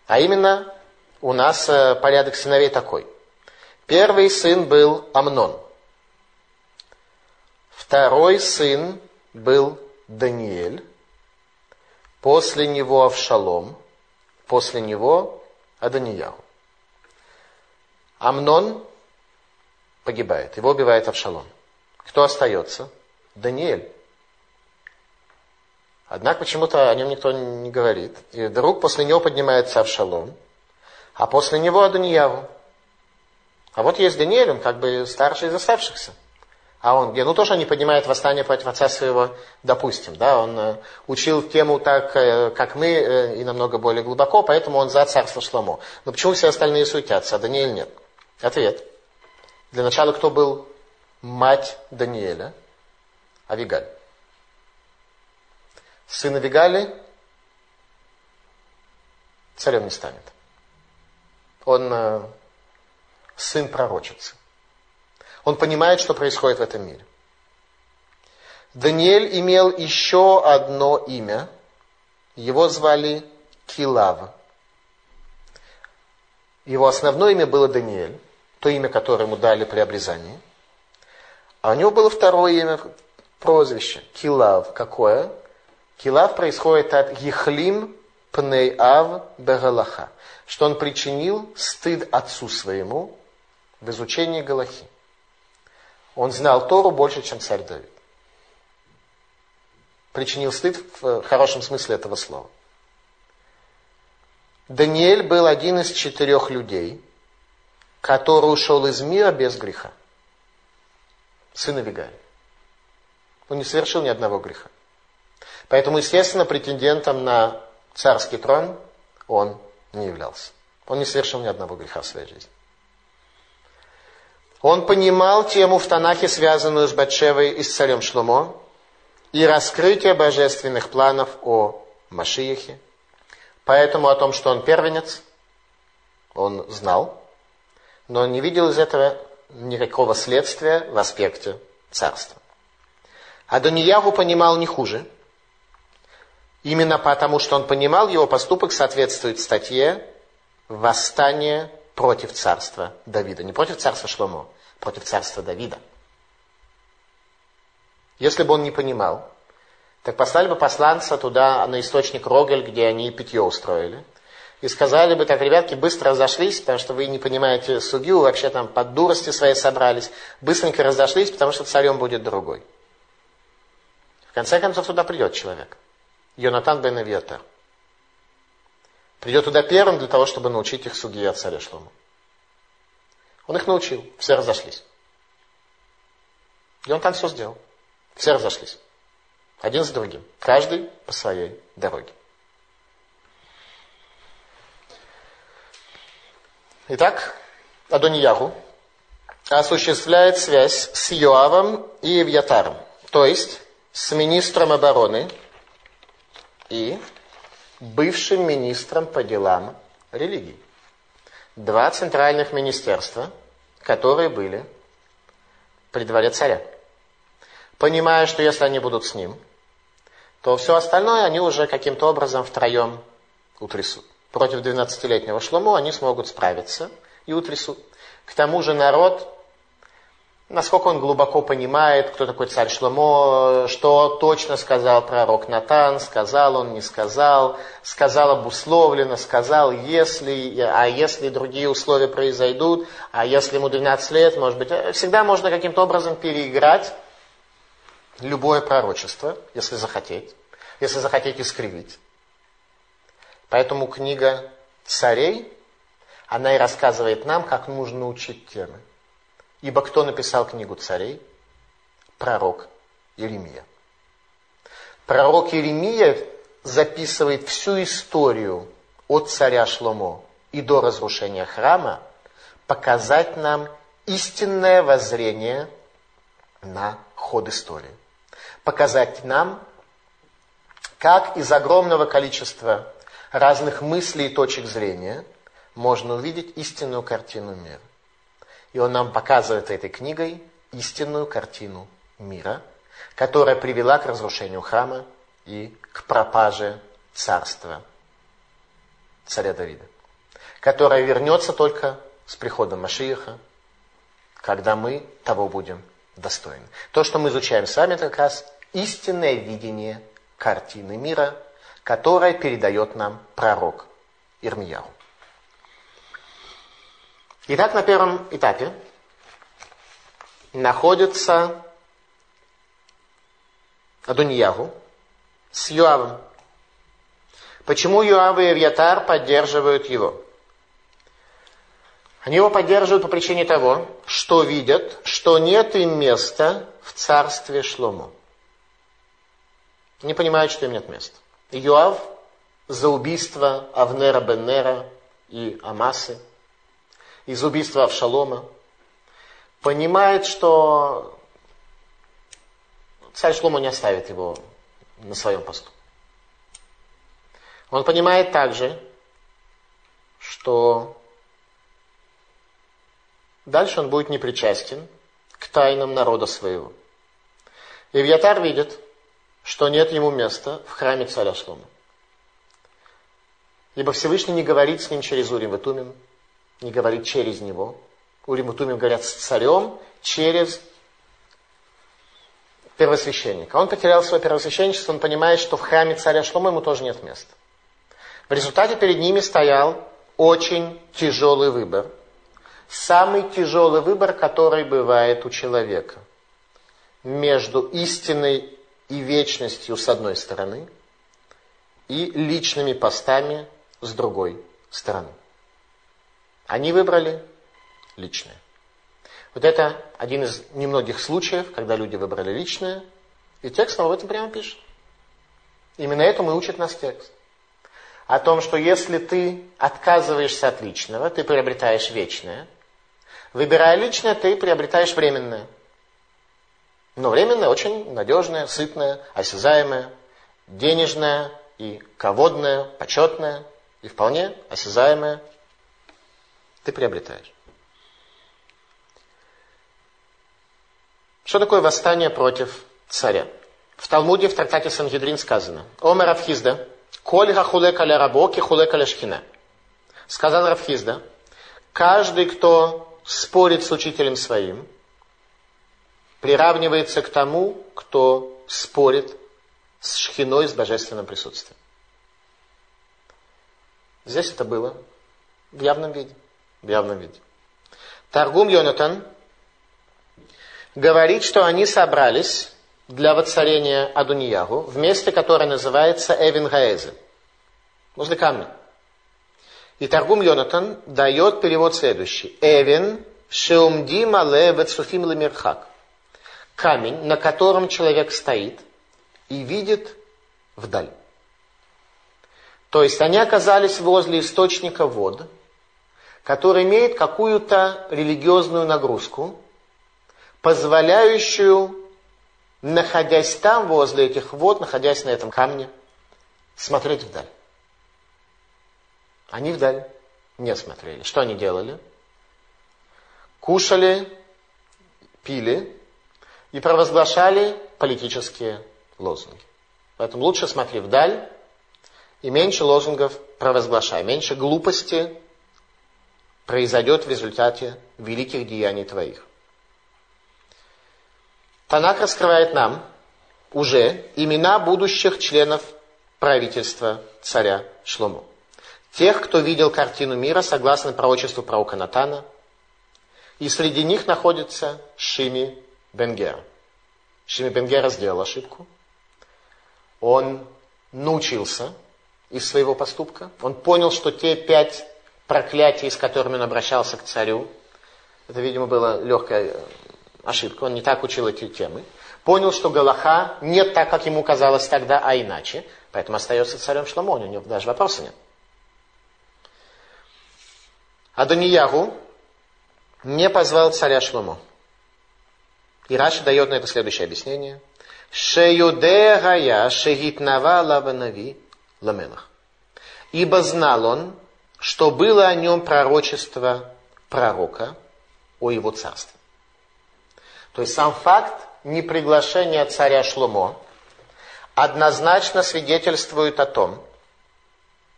А именно, у нас э, порядок сыновей такой. Первый сын был Амнон. Второй сын был Даниэль. После него Авшалом. После него Аданияу. Амнон погибает. Его убивает Авшалом. Кто остается? Даниэль. Однако почему-то о нем никто не говорит. И вдруг после него поднимается Авшалом, а после него Аданьяву. А вот есть Даниэль, он как бы старший из оставшихся. А он где? Ну, тоже не поднимает восстание против отца своего, допустим. Да? Он э, учил тему так, э, как мы, э, и намного более глубоко, поэтому он за царство Шломо. Но почему все остальные суетятся, а Даниэль нет? Ответ. Для начала, кто был мать Даниэля? Авигаль. Сын Авигали царем не станет. Он сын пророчицы. Он понимает, что происходит в этом мире. Даниэль имел еще одно имя. Его звали Килав. Его основное имя было Даниэль, то имя, которое ему дали при обрезании. А у него было второе имя, прозвище, Килав. Какое? Килав происходит от Ехлим Пнейав Бегалаха, что он причинил стыд отцу своему в изучении Галахи. Он знал Тору больше, чем царь Давид. Причинил стыд в хорошем смысле этого слова. Даниэль был один из четырех людей, который ушел из мира без греха. Сын Авигаль. Он не совершил ни одного греха. Поэтому, естественно, претендентом на царский трон он не являлся. Он не совершил ни одного греха в своей жизни. Он понимал тему в Танахе, связанную с Батшевой и с царем Шломо, и раскрытие божественных планов о Машиехе. Поэтому о том, что он первенец, он знал, но он не видел из этого никакого следствия в аспекте царства. А Даниягу понимал не хуже. Именно потому, что он понимал, его поступок соответствует статье «Восстание против царства Давида». Не против царства Шломо, против царства Давида. Если бы он не понимал, так послали бы посланца туда, на источник Рогель, где они питье устроили. И сказали бы, так, ребятки, быстро разошлись, потому что вы не понимаете судью, вообще там под дурости своей собрались. Быстренько разошлись, потому что царем будет другой. В конце концов, туда придет человек. Йонатан бен Авиатар. Придет туда первым для того, чтобы научить их судье от царя Шлома. Он их научил, все разошлись. И он там все сделал. Все разошлись. Один за другим. Каждый по своей дороге. Итак, Адоньягу осуществляет связь с Йоавом и Евьятаром, то есть с министром обороны и бывшим министром по делам религии. Два центральных министерства, которые были при дворе царя. Понимая, что если они будут с ним, то все остальное они уже каким-то образом втроем утрясут. Против 12-летнего Шлому они смогут справиться и утрясут. К тому же народ, насколько он глубоко понимает, кто такой царь Шломо, что точно сказал пророк Натан, сказал он, не сказал, сказал обусловлено, сказал, если, а если другие условия произойдут, а если ему 12 лет, может быть, всегда можно каким-то образом переиграть любое пророчество, если захотеть, если захотеть искривить. Поэтому книга царей, она и рассказывает нам, как нужно учить темы. Ибо кто написал книгу царей? Пророк Иеремия. Пророк Иеремия записывает всю историю от царя Шломо и до разрушения храма, показать нам истинное воззрение на ход истории показать нам, как из огромного количества разных мыслей и точек зрения можно увидеть истинную картину мира. И он нам показывает этой книгой истинную картину мира, которая привела к разрушению храма и к пропаже царства царя Давида, которая вернется только с приходом Машииха, когда мы того будем достойны. То, что мы изучаем с вами, это как раз истинное видение картины мира, которое передает нам пророк Ирмияу. Итак, на первом этапе находится Адуньягу с Юавом. Почему Юав и Авьятар поддерживают его? Они его поддерживают по причине того, что видят, что нет им места в царстве Шлому не понимают, что им нет места. Иоав за убийство Авнера Беннера и Амасы, из убийства Авшалома, понимает, что царь Шлома не оставит его на своем посту. Он понимает также, что дальше он будет непричастен к тайнам народа своего. И Вьятар видит, что нет ему места в храме царя Шлома. Ибо Всевышний не говорит с ним через Урим и Тумим, не говорит через него. Урим и Тумим говорят с царем через первосвященника. Он потерял свое первосвященничество, он понимает, что в храме царя Шлома ему тоже нет места. В результате перед ними стоял очень тяжелый выбор. Самый тяжелый выбор, который бывает у человека – между истиной и вечностью с одной стороны и личными постами с другой стороны. Они выбрали личное. Вот это один из немногих случаев, когда люди выбрали личное, и текст нам об этом прямо пишет. Именно этому и учит нас текст. О том, что если ты отказываешься от личного, ты приобретаешь вечное. Выбирая личное, ты приобретаешь временное. Но временное очень надежное, сытное, осязаемое, денежное и ководное, почетное и вполне осязаемое ты приобретаешь. Что такое восстание против царя? В Талмуде, в трактате Сангедрин сказано, Омер Рафхизда, Коль хахулек аля рабоки, хулек аля шхина. Сказал Рафхизда, каждый, кто спорит с учителем своим, приравнивается к тому, кто спорит с шхиной, с божественным присутствием. Здесь это было в явном виде. В явном виде. Таргум Йонатан говорит, что они собрались для воцарения Адуньягу в месте, которое называется Эвин Гаэзе, возле камня. И Таргум Йонатан дает перевод следующий. Эвин шеумдим але вецуфим лемирхак. Камень, на котором человек стоит и видит вдаль. То есть они оказались возле источника вод, который имеет какую-то религиозную нагрузку, позволяющую, находясь там, возле этих вод, находясь на этом камне, смотреть вдаль. Они вдаль не смотрели. Что они делали? Кушали, пили и провозглашали политические лозунги. Поэтому лучше смотри вдаль и меньше лозунгов провозглашай, меньше глупости произойдет в результате великих деяний твоих. Танак раскрывает нам уже имена будущих членов правительства царя Шлому. Тех, кто видел картину мира согласно пророчеству пророка Натана. И среди них находится Шими Бенгер. Шими Бенгера сделал ошибку. Он научился из своего поступка. Он понял, что те пять проклятий, с которыми он обращался к царю, это, видимо, была легкая ошибка, он не так учил эти темы. Понял, что Галаха не так, как ему казалось тогда, а иначе. Поэтому остается царем Шламо, у него даже вопроса нет. Адониягу не позвал царя Шломо. И Раши дает на это следующее объяснение. Шеюде гая шегитнава лаванави ламелах. Ибо знал он, что было о нем пророчество пророка о его царстве. То есть сам факт неприглашения царя Шломо однозначно свидетельствует о том,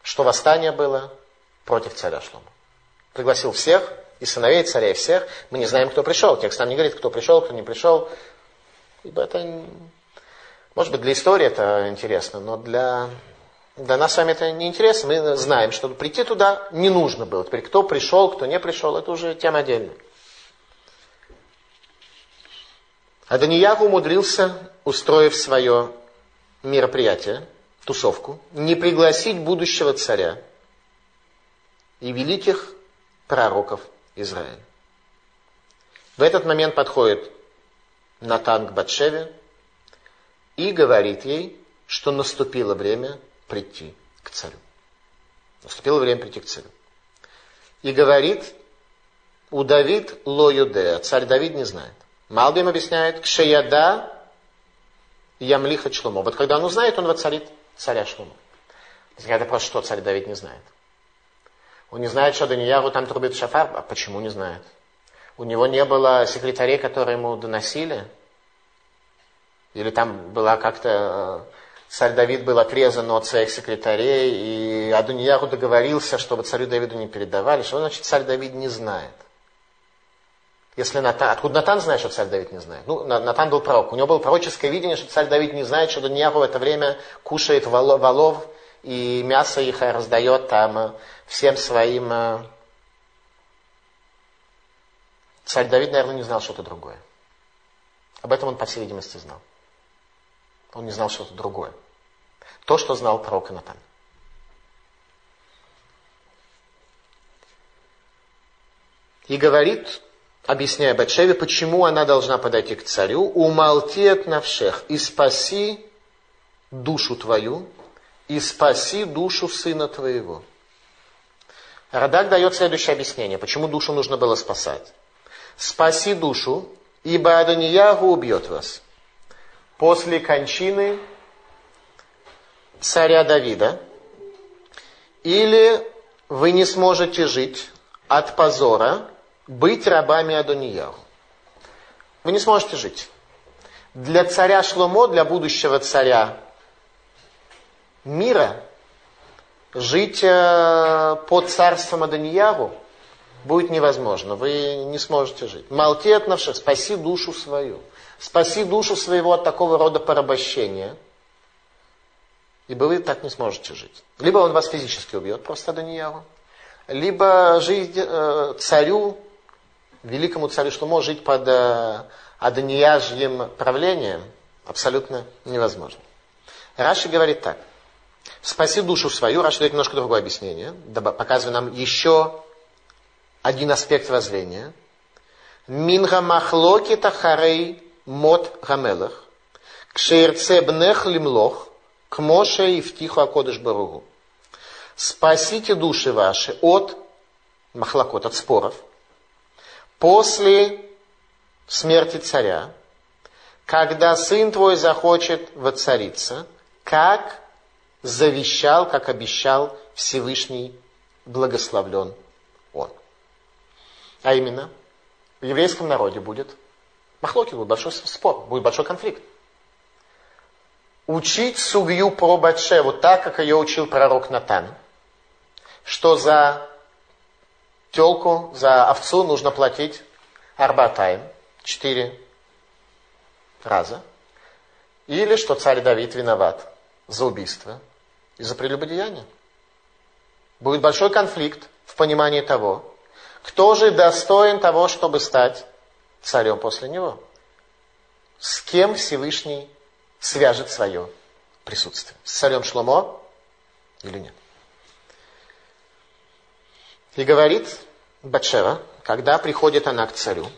что восстание было против царя Шломо. Пригласил всех, и сыновей царя, и всех. Мы не знаем, кто пришел. Текст нам не говорит, кто пришел, кто не пришел. Ибо это, может быть, для истории это интересно, но для, для нас с вами это не интересно. Мы знаем, что прийти туда не нужно было. Теперь кто пришел, кто не пришел, это уже тема отдельная. А Даниягу умудрился, устроив свое мероприятие, тусовку, не пригласить будущего царя и великих пророков Израиля. В этот момент подходит Натан к Батшеве и говорит ей, что наступило время прийти к царю. Наступило время прийти к царю. И говорит, у Давид ло юдея, царь Давид не знает. Малбим объясняет, кшеяда ямлиха члумо. Вот когда он узнает, он воцарит царя Шлума. Это просто что царь Давид не знает. Он не знает, что Данияру там трубит шафар. А почему не знает? У него не было секретарей, которые ему доносили? Или там была как-то... Царь Давид был отрезан от своих секретарей, и Адуньяру договорился, чтобы царю Давиду не передавали. Что значит царь Давид не знает? Если Натан, откуда Натан знает, что царь Давид не знает? Ну, Натан был пророк. У него было пророческое видение, что царь Давид не знает, что Данияру в это время кушает волов, и мясо их раздает там э, всем своим... Э, царь Давид, наверное, не знал что-то другое. Об этом он, по всей видимости, знал. Он не знал что-то другое. То, что знал пророк Натан. И говорит, объясняя Батшеве, почему она должна подойти к царю, умолти от навшех и спаси душу твою, и спаси душу сына твоего. Радак дает следующее объяснение, почему душу нужно было спасать. Спаси душу, ибо Адониягу убьет вас. После кончины царя Давида, или вы не сможете жить от позора, быть рабами Адонияху. Вы не сможете жить. Для царя Шломо, для будущего царя мира, жить э, под царством Адонияху будет невозможно. Вы не сможете жить. Молти от спаси душу свою. Спаси душу своего от такого рода порабощения. Ибо вы так не сможете жить. Либо он вас физически убьет, просто Адонияху. Либо жить э, царю великому царю Шлумо жить под э, адонияжьим правлением абсолютно невозможно. Раши говорит так. Спаси душу свою. Раши дает немножко другое объяснение, показывая нам еще один аспект воззрения. Минга махлоки тахарей мот гамелах. Кшеирце бнех лимлох. Кмоше и втиху акодыш баругу. Спасите души ваши от махлокот, от споров – после смерти царя, когда сын твой захочет воцариться, как завещал, как обещал Всевышний, благословлен он. А именно, в еврейском народе будет махлоки, будет большой спор, будет большой конфликт. Учить сугью про Батшеву так, как ее учил пророк Натан, что за телку, за овцу нужно платить арбатайм, четыре раза. Или что царь Давид виноват за убийство и за прелюбодеяние. Будет большой конфликт в понимании того, кто же достоин того, чтобы стать царем после него. С кем Всевышний свяжет свое присутствие. С царем Шломо или нет. И говорит Батшева, когда приходит она к царю,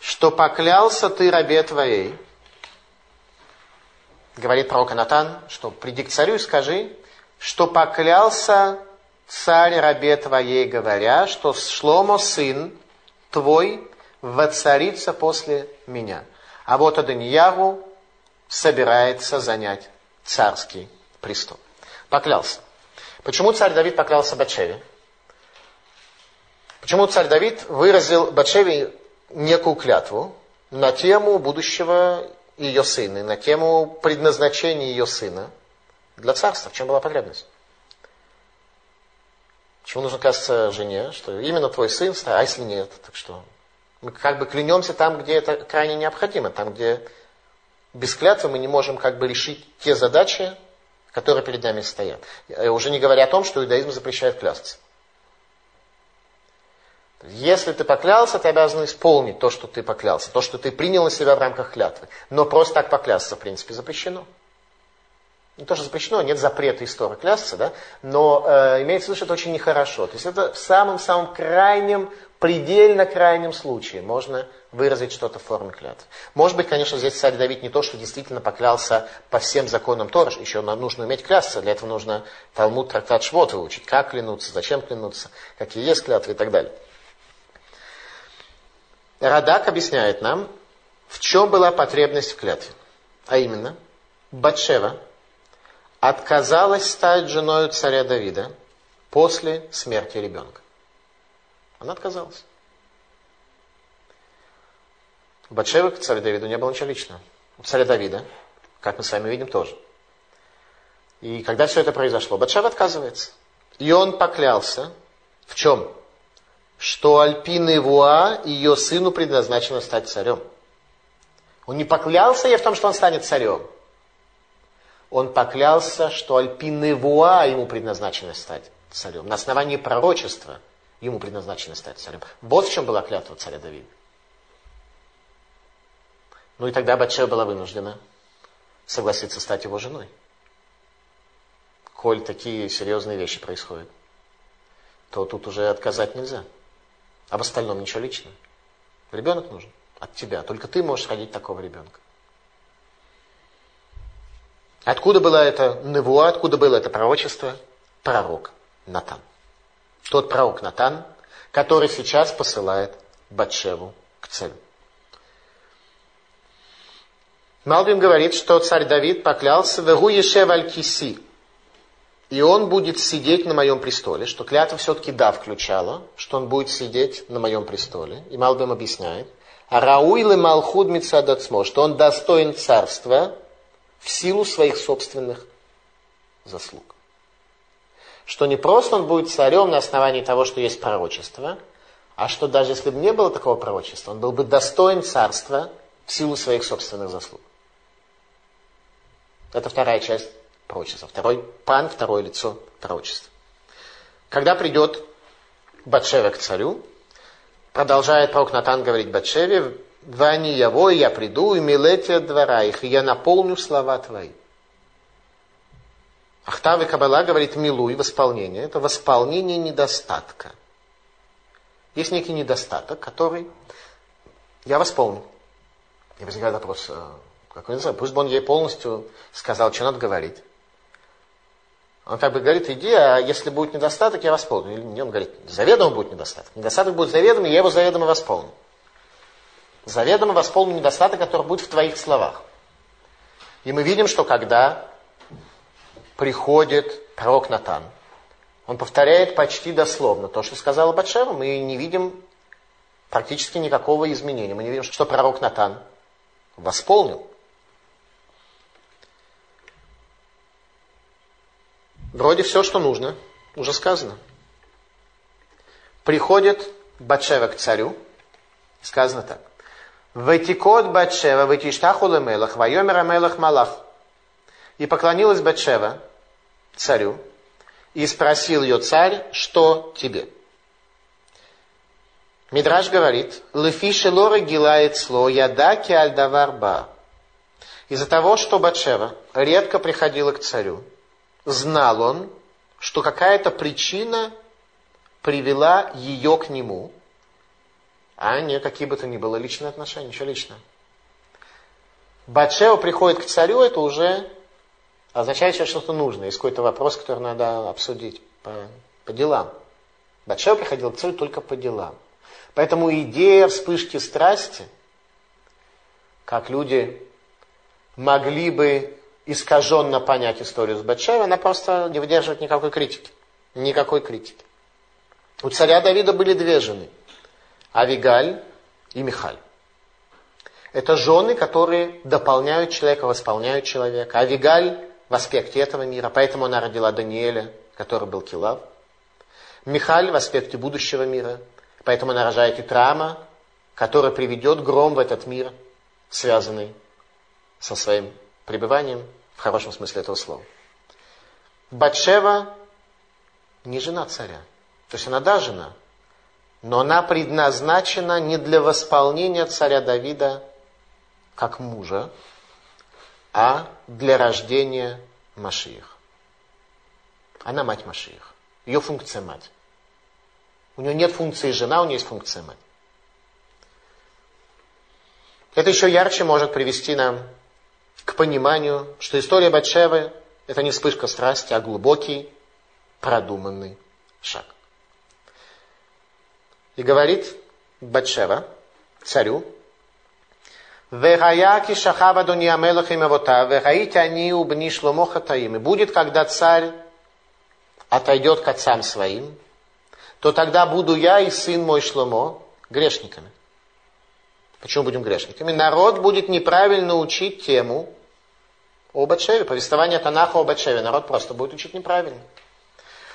что поклялся ты рабе твоей, говорит пророк Анатан, что приди к царю и скажи, что поклялся царь рабе твоей, говоря, что Шломо сын твой воцарится после меня. А вот Аданьягу собирается занять царский престол. Поклялся. Почему царь Давид поклялся Батшеве? Почему царь Давид выразил Батшеве некую клятву на тему будущего ее сына, на тему предназначения ее сына для царства, в чем была потребность? Чему нужно казаться жене, что именно твой сын, а если нет, так что мы как бы клянемся там, где это крайне необходимо, там, где без клятвы мы не можем как бы решить те задачи, которые перед нами стоят. Уже не говоря о том, что иудаизм запрещает клясться. Если ты поклялся, ты обязан исполнить то, что ты поклялся, то, что ты принял на себя в рамках клятвы. Но просто так поклясться, в принципе, запрещено. Не то, что запрещено, нет запрета истории клясться, да, но э, имеется в виду, что это очень нехорошо. То есть это в самом-самом крайнем, предельно крайнем случае можно выразить что-то в форме клятвы. Может быть, конечно, здесь царь Давид не то, что действительно поклялся по всем законам Тора, еще нужно уметь клясться, для этого нужно Талмуд, трактат Швот выучить, как клянуться, зачем клянуться, какие есть клятвы и так далее. Радак объясняет нам, в чем была потребность в клятве. А именно, Батшева отказалась стать женой царя Давида после смерти ребенка. Она отказалась. Батшевы к царю Давиду не было ничего личного. У царя Давида, как мы с вами видим, тоже. И когда все это произошло, Батшева отказывается. И он поклялся в чем? что Альпины Вуа ее сыну предназначено стать царем. Он не поклялся ей в том, что он станет царем. Он поклялся, что Альпины Вуа ему предназначено стать царем. На основании пророчества ему предназначено стать царем. Вот в чем была клятва царя Давида. Ну и тогда Батшева была вынуждена согласиться стать его женой. Коль такие серьезные вещи происходят, то тут уже отказать нельзя. А в остальном ничего личного. Ребенок нужен от тебя. Только ты можешь родить такого ребенка. Откуда было это невуа, откуда было это пророчество? Пророк Натан. Тот пророк Натан, который сейчас посылает Батшеву к царю. Малбим говорит, что царь Давид поклялся «Вегу Ешев аль киси», и он будет сидеть на моем престоле, что клятва все-таки да включала, что он будет сидеть на моем престоле. И Малбим объясняет, а Рауилы Малхуд Мицадацмо, что он достоин царства в силу своих собственных заслуг. Что не просто он будет царем на основании того, что есть пророчество, а что даже если бы не было такого пророчества, он был бы достоин царства в силу своих собственных заслуг. Это вторая часть пророчества. Второй пан, второе лицо пророчества. Когда придет Батшева к царю, продолжает пророк Натан говорить Батшеве, «Вани яво, я приду, и милете двора их, и я наполню слова твои». Ахтав и Кабала говорит «милуй» в исполнении. Это восполнение недостатка. Есть некий недостаток, который я восполню. И возникает вопрос, э, как не знаю, пусть бы он ей полностью сказал, что надо говорить. Он как бы говорит, иди, а если будет недостаток, я восполню. Или он говорит, заведомо будет недостаток. Недостаток будет заведомо, я его заведомо восполню. Заведомо восполню недостаток, который будет в твоих словах. И мы видим, что когда приходит пророк Натан, он повторяет почти дословно то, что сказал Батшева, мы не видим практически никакого изменения. Мы не видим, что пророк Натан восполнил Вроде все, что нужно, уже сказано. Приходит Батшева к царю, сказано так. Ватикот Батшева, ватиштаху лемелах, вайомер амелах малах. И поклонилась Батшева царю, и спросил ее царь, что тебе? Мидраш говорит, лефи шелора гилает сло ядаки альдаварба. Из-за того, что Батшева редко приходила к царю, знал он, что какая-то причина привела ее к нему, а не какие бы то ни было личные отношения, ничего личного. Батшева приходит к царю, это уже означает, что что-то нужно, есть какой-то вопрос, который надо обсудить по, по делам. Батшева приходил к царю только по делам. Поэтому идея вспышки страсти, как люди могли бы искаженно понять историю с Батшевой, она просто не выдерживает никакой критики. Никакой критики. У царя Давида были две жены. Авигаль и Михаль. Это жены, которые дополняют человека, восполняют человека. Авигаль в аспекте этого мира, поэтому она родила Даниэля, который был Килав. Михаль в аспекте будущего мира, поэтому она рожает Итрама, который приведет гром в этот мир, связанный со своим пребыванием в хорошем смысле этого слова. Батшева не жена царя. То есть она да, жена, но она предназначена не для восполнения царя Давида как мужа, а для рождения Машиих. Она мать Машиих. Ее функция мать. У нее нет функции жена, у нее есть функция мать. Это еще ярче может привести нам к пониманию, что история Батшевы – это не вспышка страсти, а глубокий, продуманный шаг. И говорит Батшева царю, Вехаяки шахава дуния мелах и мавота, вехаите они убни шломо хатаим. И будет, когда царь отойдет к отцам своим, то тогда буду я и сын мой Шломо грешниками. Почему будем грешниками? Народ будет неправильно учить тему о Батшеве, повествование Танаха о Батшеве. Народ просто будет учить неправильно.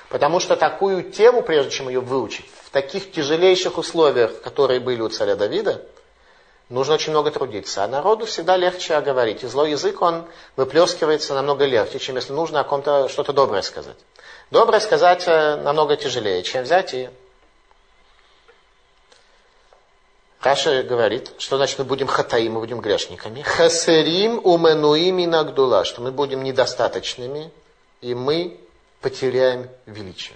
Потому что такую тему, прежде чем ее выучить, таких тяжелейших условиях, которые были у царя Давида, нужно очень много трудиться. А народу всегда легче оговорить. И злой язык, он выплескивается намного легче, чем если нужно о ком-то что-то доброе сказать. Доброе сказать э, намного тяжелее, чем взять и Раша говорит, что значит мы будем хатаим, мы будем грешниками. Хасерим уменуим инагдула, что мы будем недостаточными, и мы потеряем величие.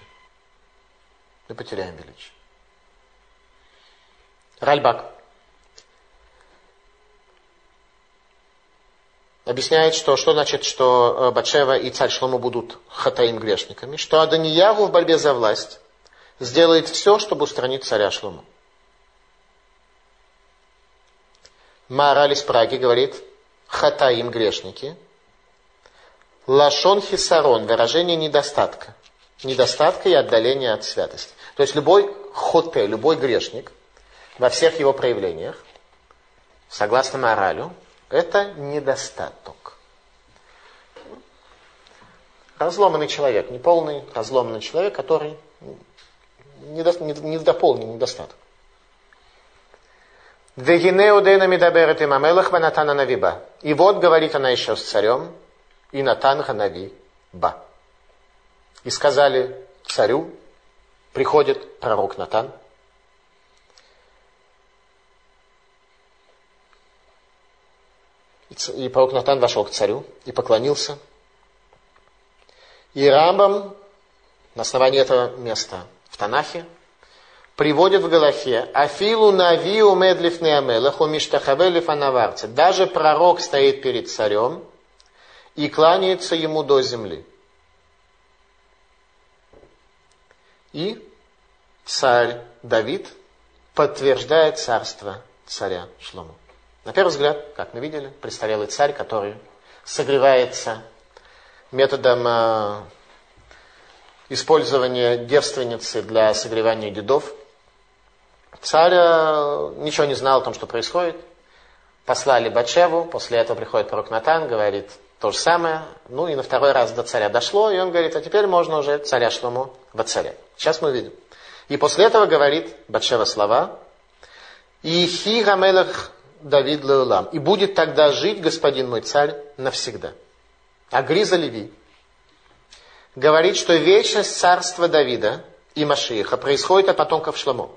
Мы потеряем величие. Ральбак объясняет, что, что значит, что э, Батшева и царь Шломо будут хатаим грешниками, что Аданиягу в борьбе за власть сделает все, чтобы устранить царя Шломо. Маораль из Праги говорит, хатаим грешники. Лашон хисарон, выражение недостатка. Недостатка и отдаления от святости. То есть любой хоте, любой грешник во всех его проявлениях, согласно моралю, это недостаток. Разломанный человек, неполный, разломанный человек, который недополнен недостаток. И вот говорит она еще с царем, и Натан ханави ба. И сказали царю, приходит пророк Натан, И пророк Натан вошел к царю и поклонился. И Рамбам на основании этого места в Танахе приводит в Галахе «Афилу навиу медлиф неамелаху миштахавели фанаварце». Даже пророк стоит перед царем и кланяется ему до земли. И царь Давид подтверждает царство царя Шлому. На первый взгляд, как мы видели, престарелый царь, который согревается методом э, использования девственницы для согревания дедов – Царь э, ничего не знал о том, что происходит. Послали Бачеву, после этого приходит пророк Натан, говорит то же самое. Ну и на второй раз до царя дошло, и он говорит, а теперь можно уже царя Шлому во царя. Сейчас мы увидим. И после этого говорит Бачева слова, и хи гамелах Давид Леулам. И будет тогда жить господин мой царь навсегда. А Гриза Леви говорит, что вечность царства Давида и Машииха происходит от потомков Шламо.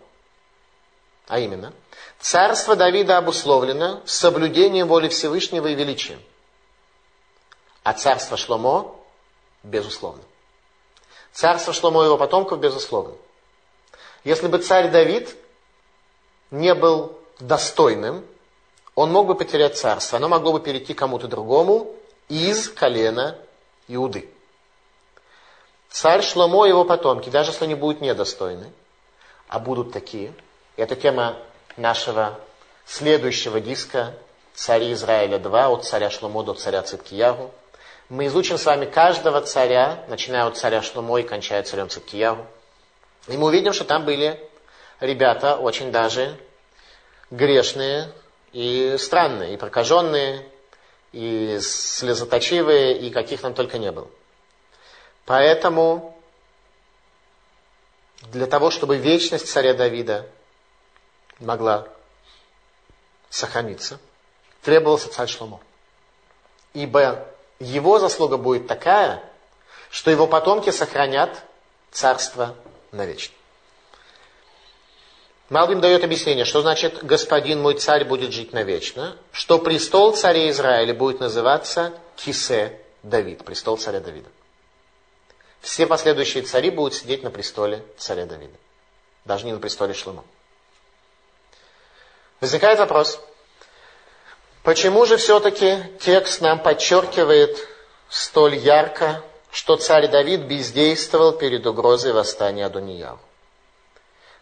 А именно, царство Давида обусловлено соблюдением воли Всевышнего и величием. А царство Шломо, безусловно. Царство Шломо и его потомков, безусловно. Если бы царь Давид не был достойным, он мог бы потерять царство. Оно могло бы перейти кому-то другому из колена Иуды. Царь Шломо и его потомки, даже если они будут недостойны, а будут такие – это тема нашего следующего диска «Цари Израиля 2» от царя Шломо до царя Циткиягу. Мы изучим с вами каждого царя, начиная от царя Шломо и кончая царем Циткиягу. И мы увидим, что там были ребята очень даже грешные и странные, и прокаженные, и слезоточивые, и каких там только не было. Поэтому для того, чтобы вечность царя Давида могла сохраниться, требовался царь Шломо. Ибо его заслуга будет такая, что его потомки сохранят царство навечно. Малбим дает объяснение, что значит «господин мой царь будет жить навечно», что престол царя Израиля будет называться Кисе Давид, престол царя Давида. Все последующие цари будут сидеть на престоле царя Давида, даже не на престоле Шломо. Возникает вопрос, почему же все-таки текст нам подчеркивает столь ярко, что царь Давид бездействовал перед угрозой восстания Адониягу?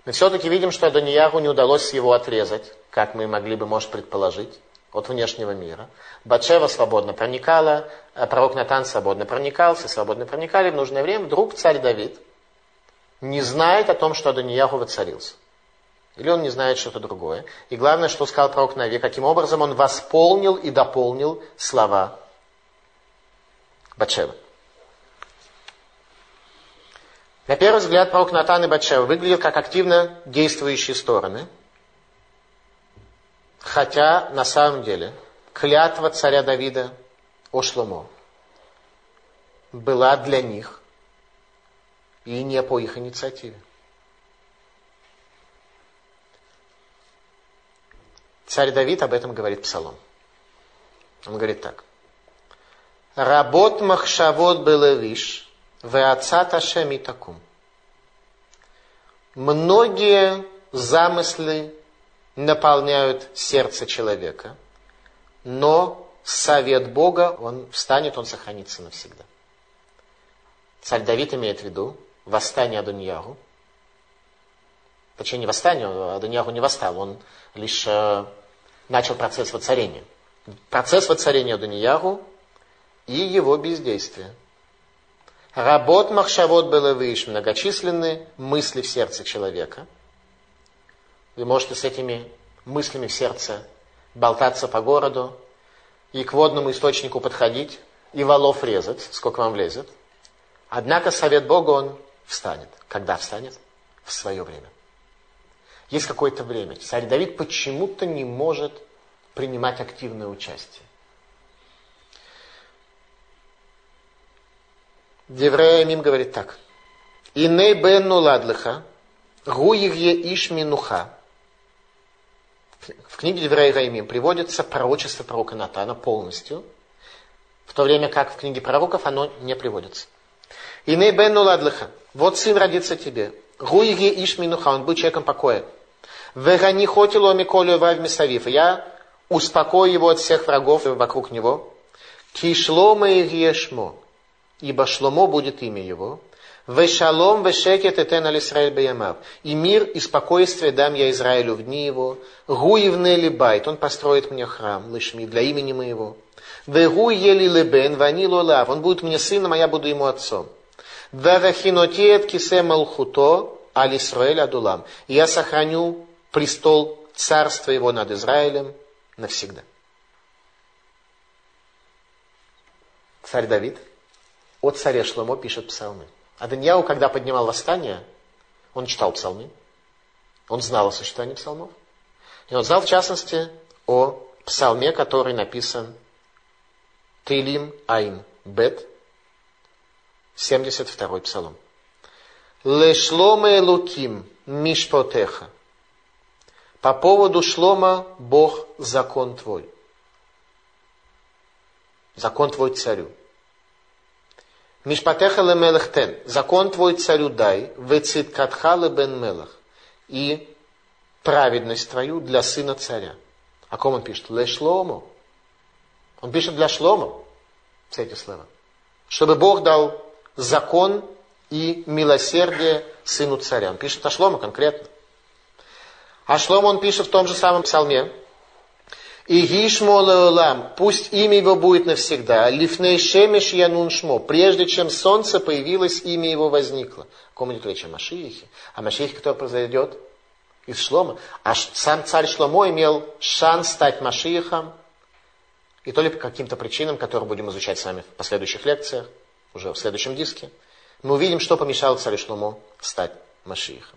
Мы все-таки видим, что Адониягу не удалось его отрезать, как мы могли бы, может, предположить, от внешнего мира. Батшева свободно проникала, а пророк Натан свободно проникал, все свободно проникали в нужное время. Вдруг царь Давид не знает о том, что Адониягу воцарился. Или он не знает что-то другое. И главное, что сказал пророк Нави, каким образом он восполнил и дополнил слова Батшева. На первый взгляд, пророк Натан и Батшева выглядят как активно действующие стороны. Хотя, на самом деле, клятва царя Давида о Шломо была для них и не по их инициативе. Царь Давид об этом говорит псалом. Он говорит так. Работ махшавот белевиш, веацат ашем такум. Многие замыслы наполняют сердце человека, но совет Бога, он встанет, он сохранится навсегда. Царь Давид имеет в виду восстание Адуньягу. Точнее, не восстание, Адуньягу не восстал, он лишь э, начал процесс воцарения. Процесс воцарения Адуньягу и его бездействие. Работ махшавод было выше, многочисленные мысли в сердце человека. Вы можете с этими мыслями в сердце болтаться по городу и к водному источнику подходить, и валов резать, сколько вам влезет. Однако совет Бога, он встанет. Когда встанет? В свое время. Есть какое-то время. Царь Давид почему-то не может принимать активное участие. Деврея Мим говорит так. Иней бен ладлыха, иш минуха. В книге Деврея Раимим приводится пророчество пророка Натана полностью, в то время как в книге пророков оно не приводится. Иней бен ладлыха. Вот сын родится тебе. Гуигье иш минуха. Он был человеком покоя. Вегани хотило миколю вав мисавив. Я успокою его от всех врагов вокруг него. Кишло мы ешмо ибо Шломо будет имя его. Вешалом вешекет этен аль Исраэль беямав. И мир и спокойствие дам я Израилю в дни его. Гуевне либайт, он построит мне храм, лишми, для имени моего. Вегу ели лебен, вани лолав, он будет мне сыном, а я буду ему отцом. Варахинотет кисе малхуто, аль Исраэль адулам. И я сохраню престол царства его над Израилем навсегда. Царь Давид – от царя Шломо пишет псалмы. А Даньяу, когда поднимал восстание, он читал псалмы, он знал о существовании псалмов. И он знал, в частности, о псалме, который написан Тейлим Айн Бет, 72-й псалом. Лешломе Луким Мишпотеха. По поводу Шлома Бог закон твой. Закон твой царю. Мишпатеха лемелехтен. Закон твой царю дай. Вециткатха бен мелах. И праведность твою для сына царя. О ком он пишет? Ле Шлому. Он пишет для Шлома все эти слова. Чтобы Бог дал закон и милосердие сыну царя. Он пишет о Шлома конкретно. А Шлома он пишет в том же самом псалме, и гишмо леолам, пусть имя его будет навсегда. Лифней шемеш янун шмо, прежде чем солнце появилось, имя его возникло. О ком идет речь? О Машиихе. О Машиихе, который произойдет из Шлома. А сам царь Шломо имел шанс стать Машиихом. И то ли по каким-то причинам, которые будем изучать с вами в последующих лекциях, уже в следующем диске, мы увидим, что помешало царю Шломо стать Машиихом.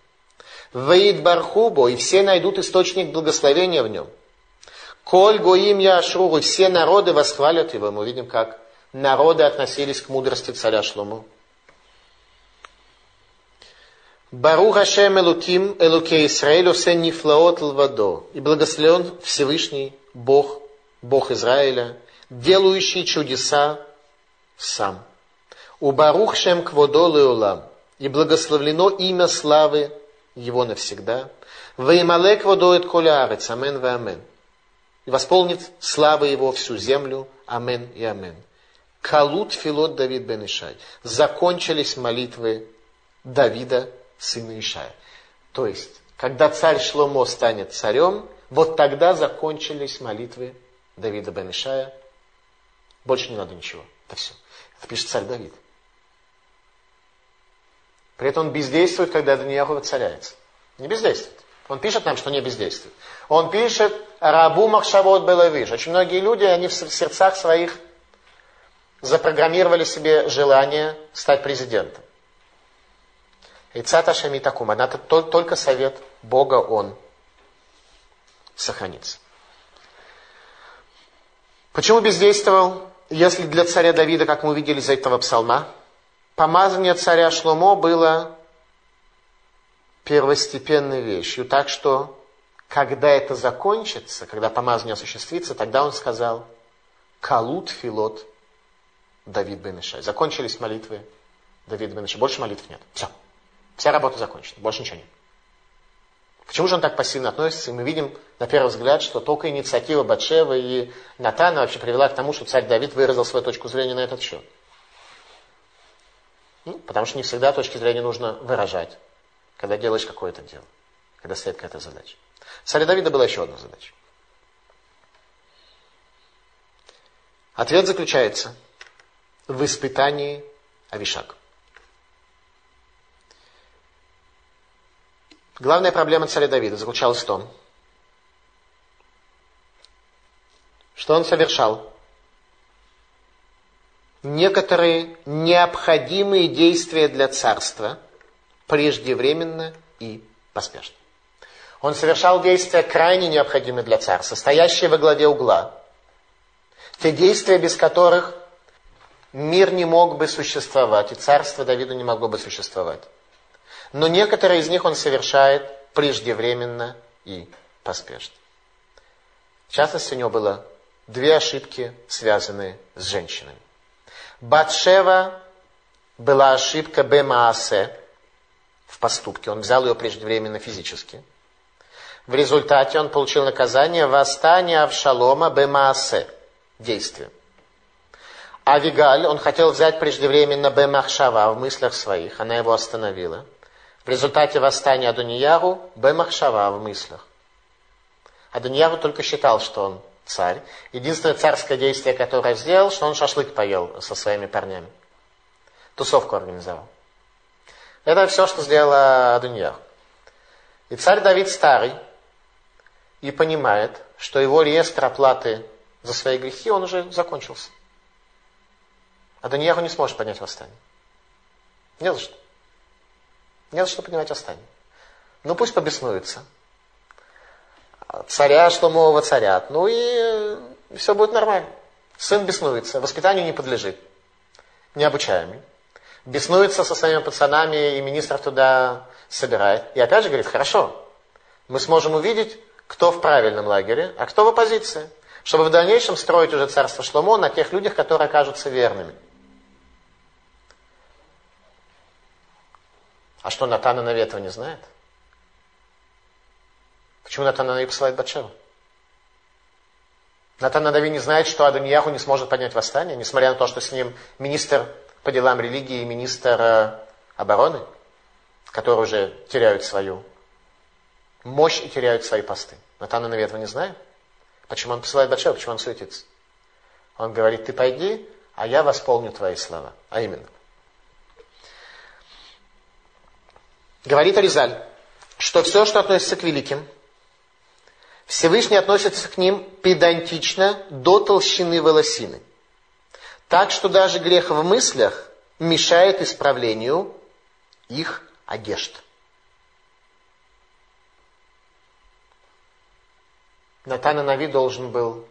Ваид Бархубо, и все найдут источник благословения в нем – Коль гоим яшругу, все народы восхвалят его. Мы видим, как народы относились к мудрости царя Шлому. Бару Хашем Элуким, Элуке Исраэль, Осе Нифлаот Лвадо. И благословен Всевышний Бог, Бог Израиля, делающий чудеса сам. У Барух Шем Кводо Леолам. И благословлено имя славы его навсегда. Ваималек водоет коля арец. Амен ва амен и восполнит славы его всю землю. Амен и амен. Калут филот Давид бен Ишай. Закончились молитвы Давида, сына Ишая. То есть, когда царь Шломо станет царем, вот тогда закончились молитвы Давида бен Ишая. Больше не надо ничего. Это все. Это пишет царь Давид. При этом он бездействует, когда Данияху воцаряется. Не бездействует. Он пишет нам, что не бездействует. Он пишет «Рабу Махшавот Белавиш». Очень многие люди, они в сердцах своих запрограммировали себе желание стать президентом. И цата такум, она только совет Бога он сохранится. Почему бездействовал? Если для царя Давида, как мы увидели из этого псалма, помазание царя Шломо было первостепенной вещью. Так что когда это закончится, когда помазание осуществится, тогда он сказал, Калут Филот Давид бен. Закончились молитвы Давида бен. Больше молитв нет. Все. Вся работа закончена. Больше ничего нет. Почему же он так пассивно относится? И мы видим, на первый взгляд, что только инициатива Батшева и Натана вообще привела к тому, что царь Давид выразил свою точку зрения на этот счет. Ну, потому что не всегда точки зрения нужно выражать, когда делаешь какое-то дело, когда стоит какая-то задача. Царя Давида была еще одна задача. Ответ заключается в испытании Авишаг. Главная проблема царя Давида заключалась в том, что он совершал некоторые необходимые действия для царства преждевременно и поспешно. Он совершал действия крайне необходимые для царства, стоящие во главе угла. Те действия, без которых мир не мог бы существовать, и царство Давида не могло бы существовать. Но некоторые из них он совершает преждевременно и поспешно. В частности, у него было две ошибки, связанные с женщинами. Батшева была ошибка Бемаасе в поступке. Он взял ее преждевременно физически. В результате он получил наказание восстание Авшалома Бемаасе, действие. Авигаль, он хотел взять преждевременно Бемахшава в мыслях своих, она его остановила. В результате восстания Адунияру Бемахшава в мыслях. Адунияру только считал, что он царь. Единственное царское действие, которое сделал, что он шашлык поел со своими парнями. Тусовку организовал. Это все, что сделала Адуньяр. И царь Давид старый, и понимает, что его реестр оплаты за свои грехи, он уже закончился. А не сможет поднять восстание. Не за что. Не за что поднимать восстание. Ну пусть побеснуется. Царя Шломового царят. Ну и все будет нормально. Сын беснуется, воспитанию не подлежит. Необучаемый. Беснуется со своими пацанами и министров туда собирает. И опять же говорит, хорошо, мы сможем увидеть, кто в правильном лагере, а кто в оппозиции. Чтобы в дальнейшем строить уже царство Шломо на тех людях, которые окажутся верными. А что, Натан Нави этого не знает? Почему Натан Нави посылает Батшеву? Натан Нави не знает, что Аданьяху не сможет поднять восстание, несмотря на то, что с ним министр по делам религии и министр э, обороны, которые уже теряют свою мощь и теряют свои посты. Натан Нави этого не знает. Почему он посылает Батшеву? Почему он суетится? Он говорит, ты пойди, а я восполню твои слова. А именно. Говорит Аризаль, что все, что относится к великим, Всевышний относится к ним педантично до толщины волосины. Так что даже грех в мыслях мешает исправлению их одежд. Натан Нави должен был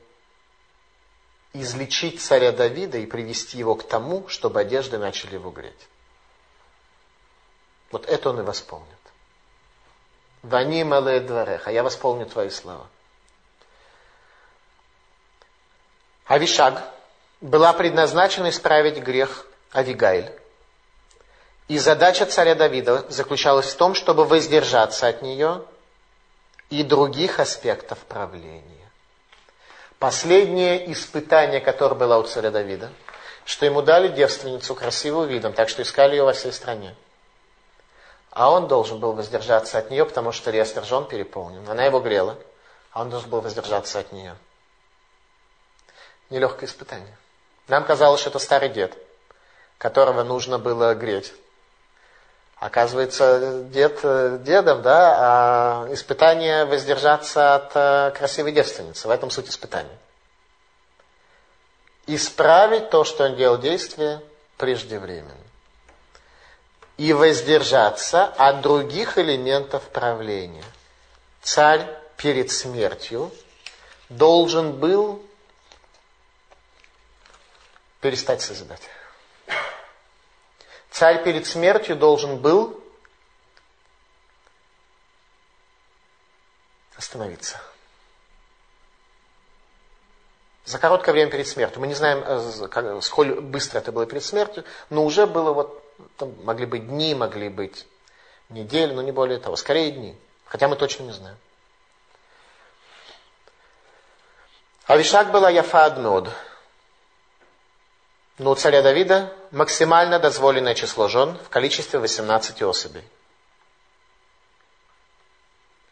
излечить царя Давида и привести его к тому, чтобы одежды начали его греть. Вот это он и восполнит. Вани мале двореха, я восполню твои слова. Авишаг была предназначена исправить грех Авигайль. И задача царя Давида заключалась в том, чтобы воздержаться от нее и других аспектов правления. Последнее испытание, которое было у царя Давида, что ему дали девственницу красивым видом, так что искали ее во всей стране. А он должен был воздержаться от нее, потому что реестр жен переполнен. Она его грела, а он должен был воздержаться от нее. Нелегкое испытание. Нам казалось, что это старый дед, которого нужно было греть. Оказывается, дед э, дедом, да, а испытание воздержаться от э, красивой девственницы. В этом суть испытания. Исправить то, что он делал действие преждевременно. И воздержаться от других элементов правления. Царь перед смертью должен был перестать созидать. Царь перед смертью должен был остановиться. За короткое время перед смертью. Мы не знаем, э, сколь быстро это было перед смертью, но уже было вот, там могли быть дни, могли быть недели, но не более того. Скорее дни. Хотя мы точно не знаем. Авишак была Яфаднод. Но у царя Давида максимально дозволенное число жен в количестве 18 особей.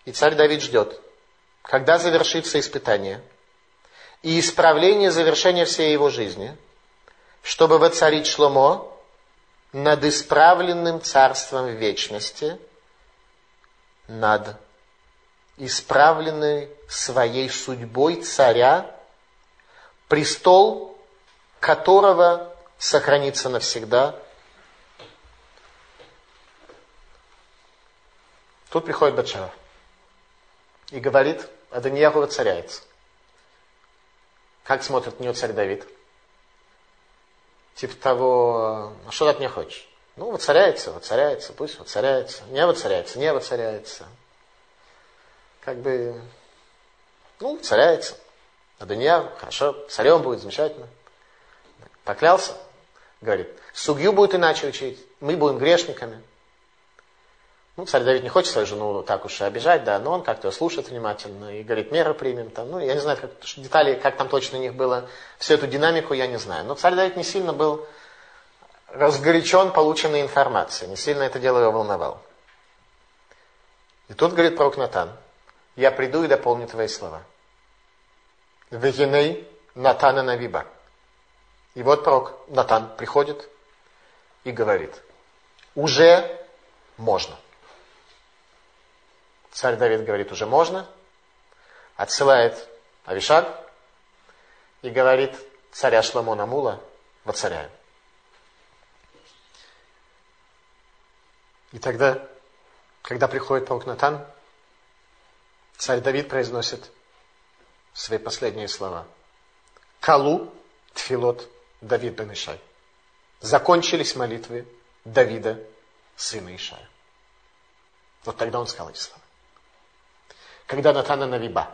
И царь Давид ждет, когда завершится испытание и исправление завершения всей его жизни, чтобы воцарить Шломо над исправленным царством вечности, над исправленной своей судьбой царя, престол которого сохранится навсегда. Тут приходит Бачара и говорит, Аданьяху воцаряется. Как смотрит на него царь Давид? Типа того, а что ты от меня хочешь? Ну, воцаряется, воцаряется, пусть воцаряется. Не воцаряется, не воцаряется. Как бы, ну, воцаряется. А Данья, хорошо, царем будет, замечательно. Поклялся, говорит, судью будет иначе учить, мы будем грешниками. Ну, царь Давид не хочет свою жену так уж и обижать, да, но он как-то слушает внимательно и говорит, меры примем. Там, ну, я не знаю, как, детали, как там точно у них было, всю эту динамику я не знаю. Но царь Давид не сильно был разгорячен полученной информацией, не сильно это дело его волновало. И тут говорит пророк Натан, я приду и дополню твои слова. Вегеней Натана Навиба. И вот пророк Натан приходит и говорит, уже можно. Царь Давид говорит, уже можно. Отсылает Авишаг и говорит, царя Шламона Мула воцаряем. И тогда, когда приходит пророк Натан, царь Давид произносит свои последние слова. Калу тфилот Давид бен Ишай. Закончились молитвы Давида, сына Ишая. Вот тогда он сказал эти слова когда Натана Навиба,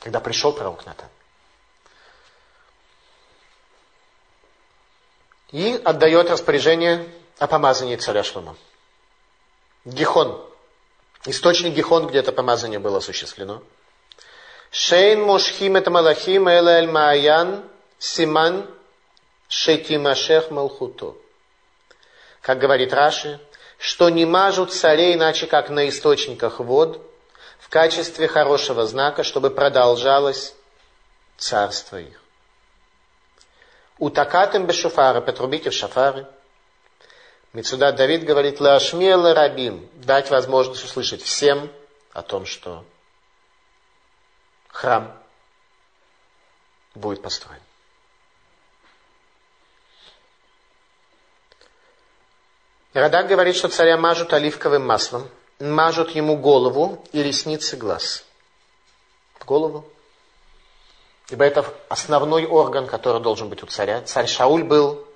когда пришел пророк Натан. И отдает распоряжение о помазании царя Шлома. Гихон. Источник Гихон, где это помазание было осуществлено. Шейн мушхим это малахим эль маян симан шетимашех малхуту. Как говорит Раши, что не мажут царей иначе, как на источниках вод, качестве хорошего знака, чтобы продолжалось царство их. Утакатым бешуфара, потрубите в шафары. Мецуда Давид говорит, лашмела рабим, дать возможность услышать всем о том, что храм будет построен. Радак говорит, что царя мажут оливковым маслом – мажут ему голову и ресницы глаз. Голову. Ибо это основной орган, который должен быть у царя. Царь Шауль был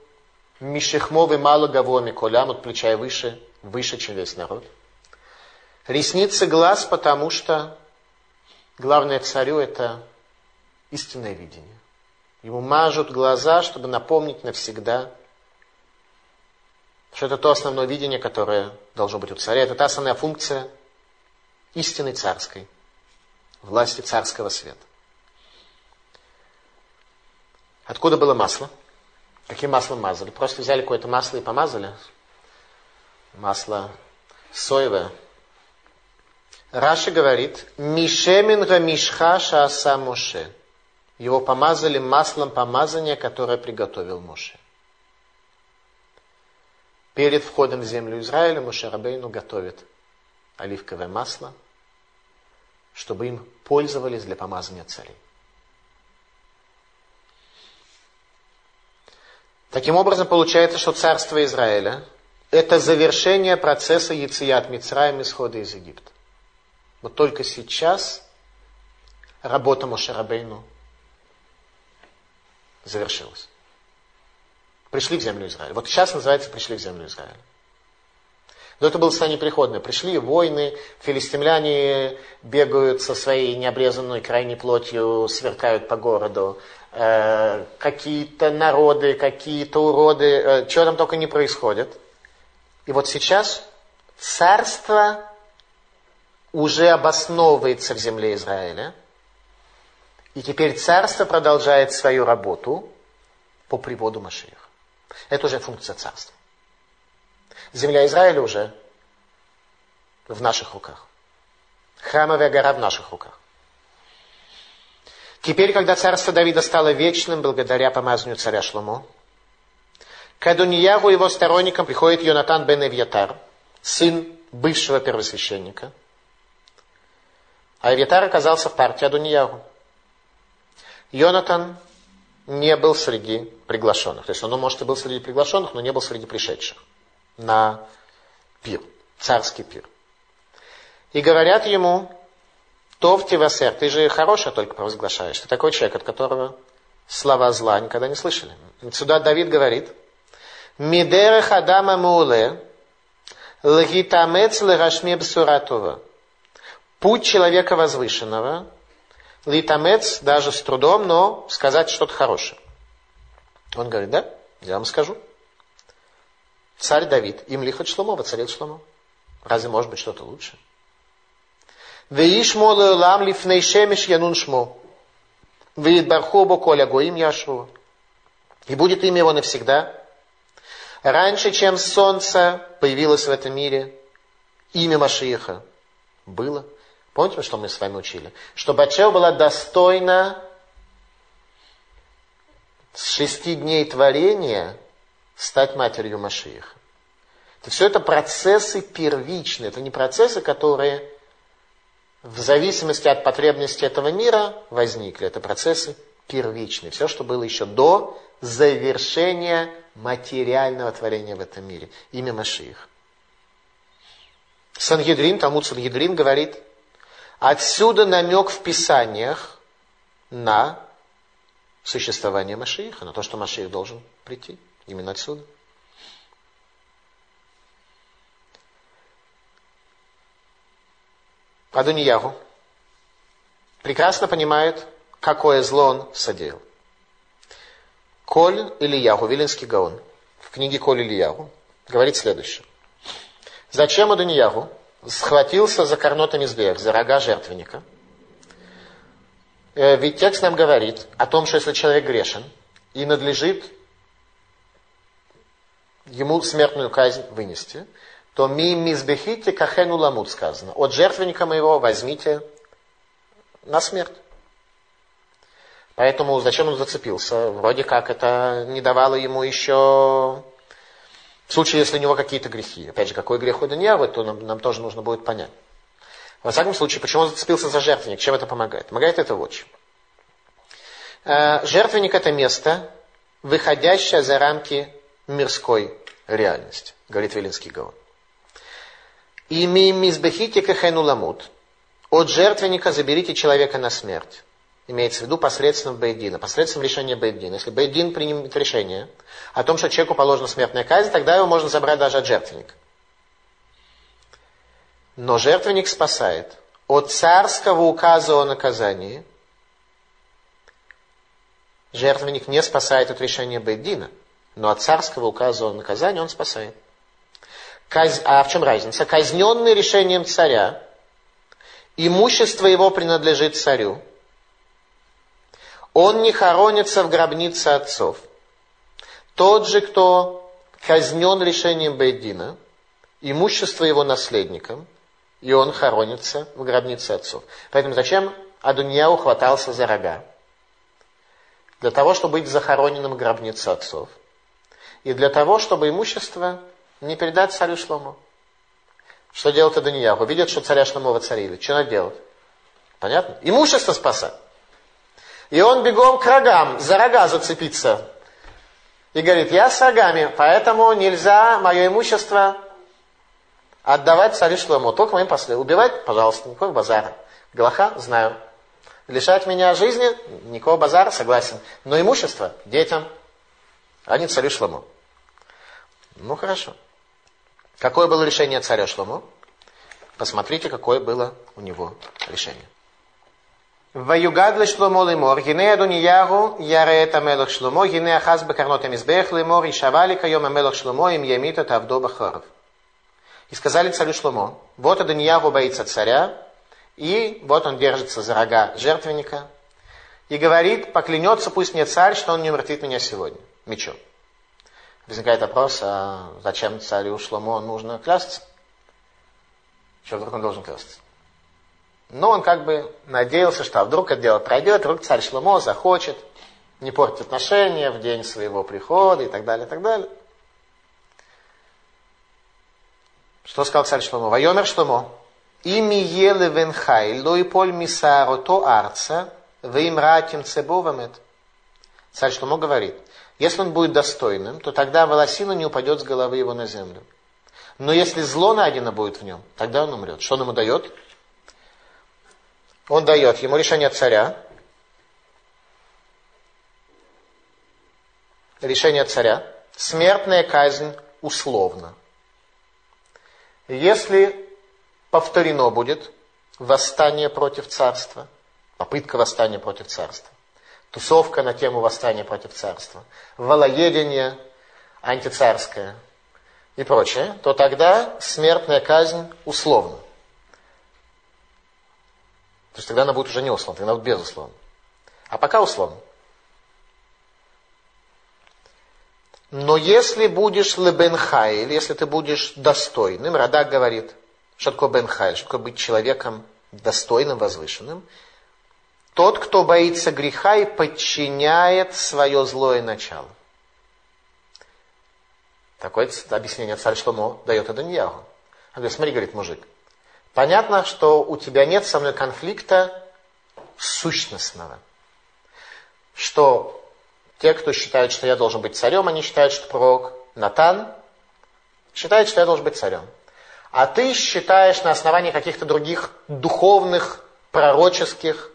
мишехмовый малоговоми колям, от плеча и выше, выше, чем весь народ. Ресницы глаз, потому что главное царю это истинное видение. Ему мажут глаза, чтобы напомнить навсегда что это то основное видение, которое должно быть у царя. Это та основная функция истины царской, власти царского света. Откуда было масло? Каким маслом мазали? Просто взяли какое-то масло и помазали. Масло соевое. Раши говорит, Мишемин Рамишха Шааса Моше. Его помазали маслом помазания, которое приготовил Моше. Перед входом в землю Израиля Мушарабейну готовит оливковое масло, чтобы им пользовались для помазания царей. Таким образом, получается, что царство Израиля – это завершение процесса Яцият Мицраем исхода из Египта. Вот только сейчас работа Мошарабейну завершилась. Пришли в землю Израиля. Вот сейчас называется пришли в землю Израиля. Но это было состояние приходное. Пришли войны, филистимляне бегают со своей необрезанной крайней плотью, сверкают по городу. Э, какие-то народы, какие-то уроды, э, чего там только не происходит. И вот сейчас царство уже обосновывается в земле Израиля. И теперь царство продолжает свою работу по приводу Машиих. Это уже функция царства. Земля Израиля уже в наших руках. Храмовая гора в наших руках. Теперь, когда царство Давида стало вечным благодаря помазанию царя Шломо, к Адониягу его сторонникам приходит Йонатан бен Эвьятар, сын бывшего первосвященника. А Эвьятар оказался в партии Адониягу. Йонатан не был среди приглашенных. То есть он, может, и был среди приглашенных, но не был среди пришедших на пир, царский пир. И говорят ему, Тов Тивасер, ты же хорошее только провозглашаешь. Ты такой человек, от которого слова зла никогда не слышали. Сюда Давид говорит, Мидере хадама муле, лгитамец лерашме бсуратова. Путь человека возвышенного, литамец даже с трудом, но сказать что-то хорошее. Он говорит, да, я вам скажу. Царь Давид, им лихот Шломо, воцарил Шломо. Разве может быть что-то лучше? Веишмо лам лифней шемеш янун шмо. Веидбарху бо коля гоим яшуа. И будет имя его навсегда. Раньше, чем солнце появилось в этом мире, имя Машииха было. Помните, что мы с вами учили? Что Бачел была достойна с шести дней творения стать матерью Машииха. Это все это процессы первичные, это не процессы, которые в зависимости от потребностей этого мира возникли. Это процессы первичные. Все, что было еще до завершения материального творения в этом мире. Имя Машиих. Сангедрин, Талмуд Сангедрин говорит, отсюда намек в Писаниях на существование Машииха, на то, что Машиих должен прийти. Именно отсюда. Адуньягу прекрасно понимает, какое зло он содеял. Коль Ильягу, Вилинский Гаон, в книге Коль Ильягу, говорит следующее. Зачем Адуньягу схватился за корнотами зверь, за рога жертвенника? Э, ведь текст нам говорит о том, что если человек грешен и надлежит ему смертную казнь вынести, то ми мизбехите кахену ламут сказано. От жертвенника моего возьмите на смерть. Поэтому зачем он зацепился? Вроде как это не давало ему еще... В случае, если у него какие-то грехи. Опять же, какой грех у Даниэла, то нам, нам тоже нужно будет понять. Во всяком случае, почему он зацепился за жертвенник? Чем это помогает? Помогает это вот чем. Э, жертвенник это место, выходящее за рамки мирской реальности, говорит Велинский Гаон. И мизбехите кахену ламут. От жертвенника заберите человека на смерть. Имеется в виду посредством Бейдина, посредством решения Бейдина. Если Бейдин примет решение о том, что человеку положена смертная казнь, тогда его можно забрать даже от жертвенника. Но жертвенник спасает от царского указа о наказании. Жертвенник не спасает от решения Бейдина, но от царского указа о наказании он спасает. Каз... А в чем разница? Казненный решением царя, имущество его принадлежит царю. Он не хоронится в гробнице отцов. Тот же, кто казнен решением Бейдина, имущество его наследникам, и он хоронится в гробнице отцов. Поэтому зачем Адуньяу хватался за рога? Для того, чтобы быть захороненным в гробнице отцов. И для того, чтобы имущество не передать царю Шлому. Что делает Аданияху? Видит, что царя Шломо воцарили. Что надо делать? Понятно? Имущество спасать. И он бегом к рогам, за рога зацепиться. И говорит, я с рогами, поэтому нельзя мое имущество отдавать царю Шлому. Только моим последствиям. Убивать, пожалуйста, никакого базара. Галаха, знаю. Лишать меня жизни, никакого базара, согласен. Но имущество детям, а не царю Шлому. Ну, хорошо. Какое было решение царя Шломо? Посмотрите, какое было у него решение. ויוגד לשלמה לאמור, הנה אדוניהו ירא את המלך שלמה, הנה אחז בקרנות המזבח לאמור, יישבע לי כיום המלך שלמה, אם ימית את עבדו בחרב. И сказали царю Шломо, вот Адонияху боится царя, и вот он держится за рога жертвенника, и говорит, поклянется пусть мне царь, что он не умертвит меня сегодня мечом. Возникает вопрос, а зачем царю Шломо нужно клясться? Что вдруг он должен клясться? Но он как бы надеялся, что а вдруг это дело пройдет, вдруг царь Шломо захочет не портить отношения в день своего прихода и так далее, и так далее. Что сказал царь Шломо? Вайомер Шломо. Ими еле венхай, лой поль мисаро то арца, им ратим цебовамет. Царь Шломо говорит, если он будет достойным, то тогда волосина не упадет с головы его на землю. Но если зло найдено будет в нем, тогда он умрет. Что он ему дает? Он дает ему решение царя. Решение царя. Смертная казнь условно. Если повторено будет восстание против царства, попытка восстания против царства, тусовка на тему восстания против царства, волоедение антицарское и прочее, то тогда смертная казнь условно. То есть тогда она будет уже не условно, тогда будет безусловно. А пока условно. Но если будешь лебенхайль, если ты будешь достойным, Радак говорит, что такое бенхайль, что такое быть человеком достойным, возвышенным, тот, кто боится греха и подчиняет свое злое начало. Такое объяснение царь Шломо дает Аданьяху. Он говорит, смотри, говорит мужик, понятно, что у тебя нет со мной конфликта сущностного. Что те, кто считает, что я должен быть царем, они считают, что пророк Натан считает, что я должен быть царем. А ты считаешь на основании каких-то других духовных, пророческих,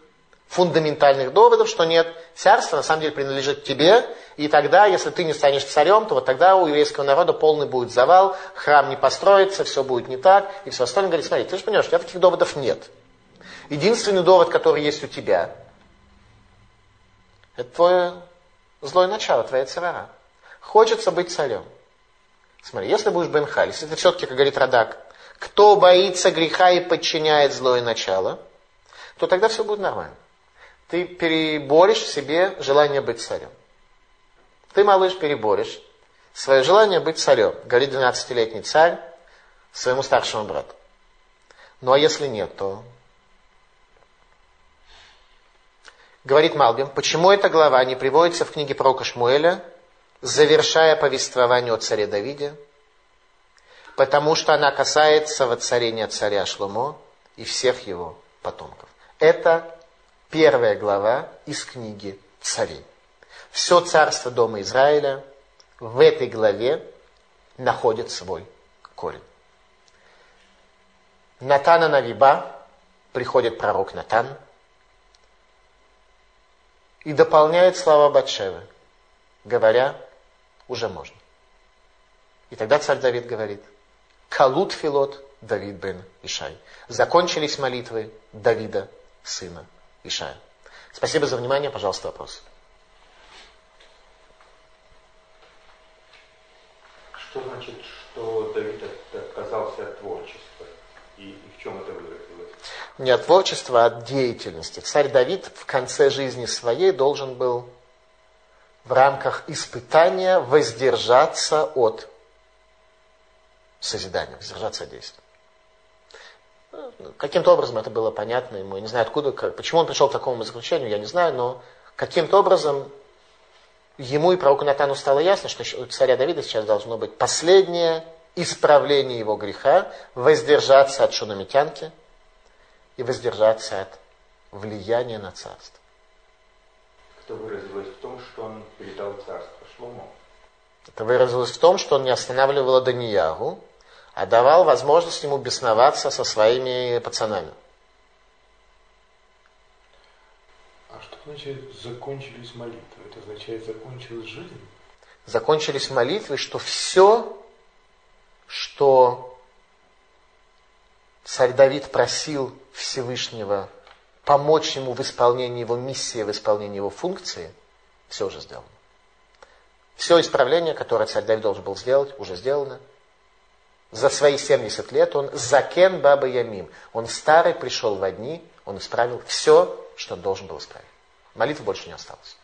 фундаментальных доводов, что нет, царство на самом деле принадлежит тебе, и тогда, если ты не станешь царем, то вот тогда у еврейского народа полный будет завал, храм не построится, все будет не так, и все остальное. Говорит, смотри, ты же понимаешь, у тебя таких доводов нет. Единственный довод, который есть у тебя, это твое злое начало, твоя царара. Хочется быть царем. Смотри, если будешь Бенхаль, если ты все-таки, как говорит Радак, кто боится греха и подчиняет злое начало, то тогда все будет нормально. Ты переборешь в себе желание быть царем. Ты, малыш, переборешь свое желание быть царем, говорит 12-летний царь своему старшему брату. Ну а если нет, то Говорит Малбим, почему эта глава не приводится в книге пророка Шмуэля, завершая повествование о царе Давиде? Потому что она касается воцарения царя Шломо и всех его потомков. Это первая глава из книги царей. Все царство Дома Израиля в этой главе находит свой корень. Натана Навиба, приходит пророк Натан – и дополняет слова Батшевы, говоря, уже можно. И тогда царь Давид говорит, Калут Филот Давид бен Ишай. Закончились молитвы Давида, сына Ишая. Спасибо за внимание. Пожалуйста, вопрос. Что значит, что Давид отказался от творчества? И, и в чем это выразилось? не от творчества, а от деятельности. Царь Давид в конце жизни своей должен был в рамках испытания воздержаться от созидания, воздержаться от действия. Каким-то образом это было понятно ему. Я не знаю, откуда, как, почему он пришел к такому заключению, я не знаю, но каким-то образом ему и пророку Натану стало ясно, что у царя Давида сейчас должно быть последнее исправление его греха, воздержаться от шунамитянки – и воздержаться от влияния на царство. Это выразилось в том, что он передал царство Шломо. Это выразилось в том, что он не останавливал Даниягу, а давал возможность ему бесноваться со своими пацанами. А что значит закончились молитвы? Это означает закончилась жизнь? Закончились молитвы, что все, что царь Давид просил Всевышнего помочь ему в исполнении его миссии, в исполнении его функции, все уже сделано. Все исправление, которое царь Давид должен был сделать, уже сделано. За свои 70 лет он закен баба ямим. Он старый пришел в одни, он исправил все, что он должен был исправить. Молитвы больше не осталось.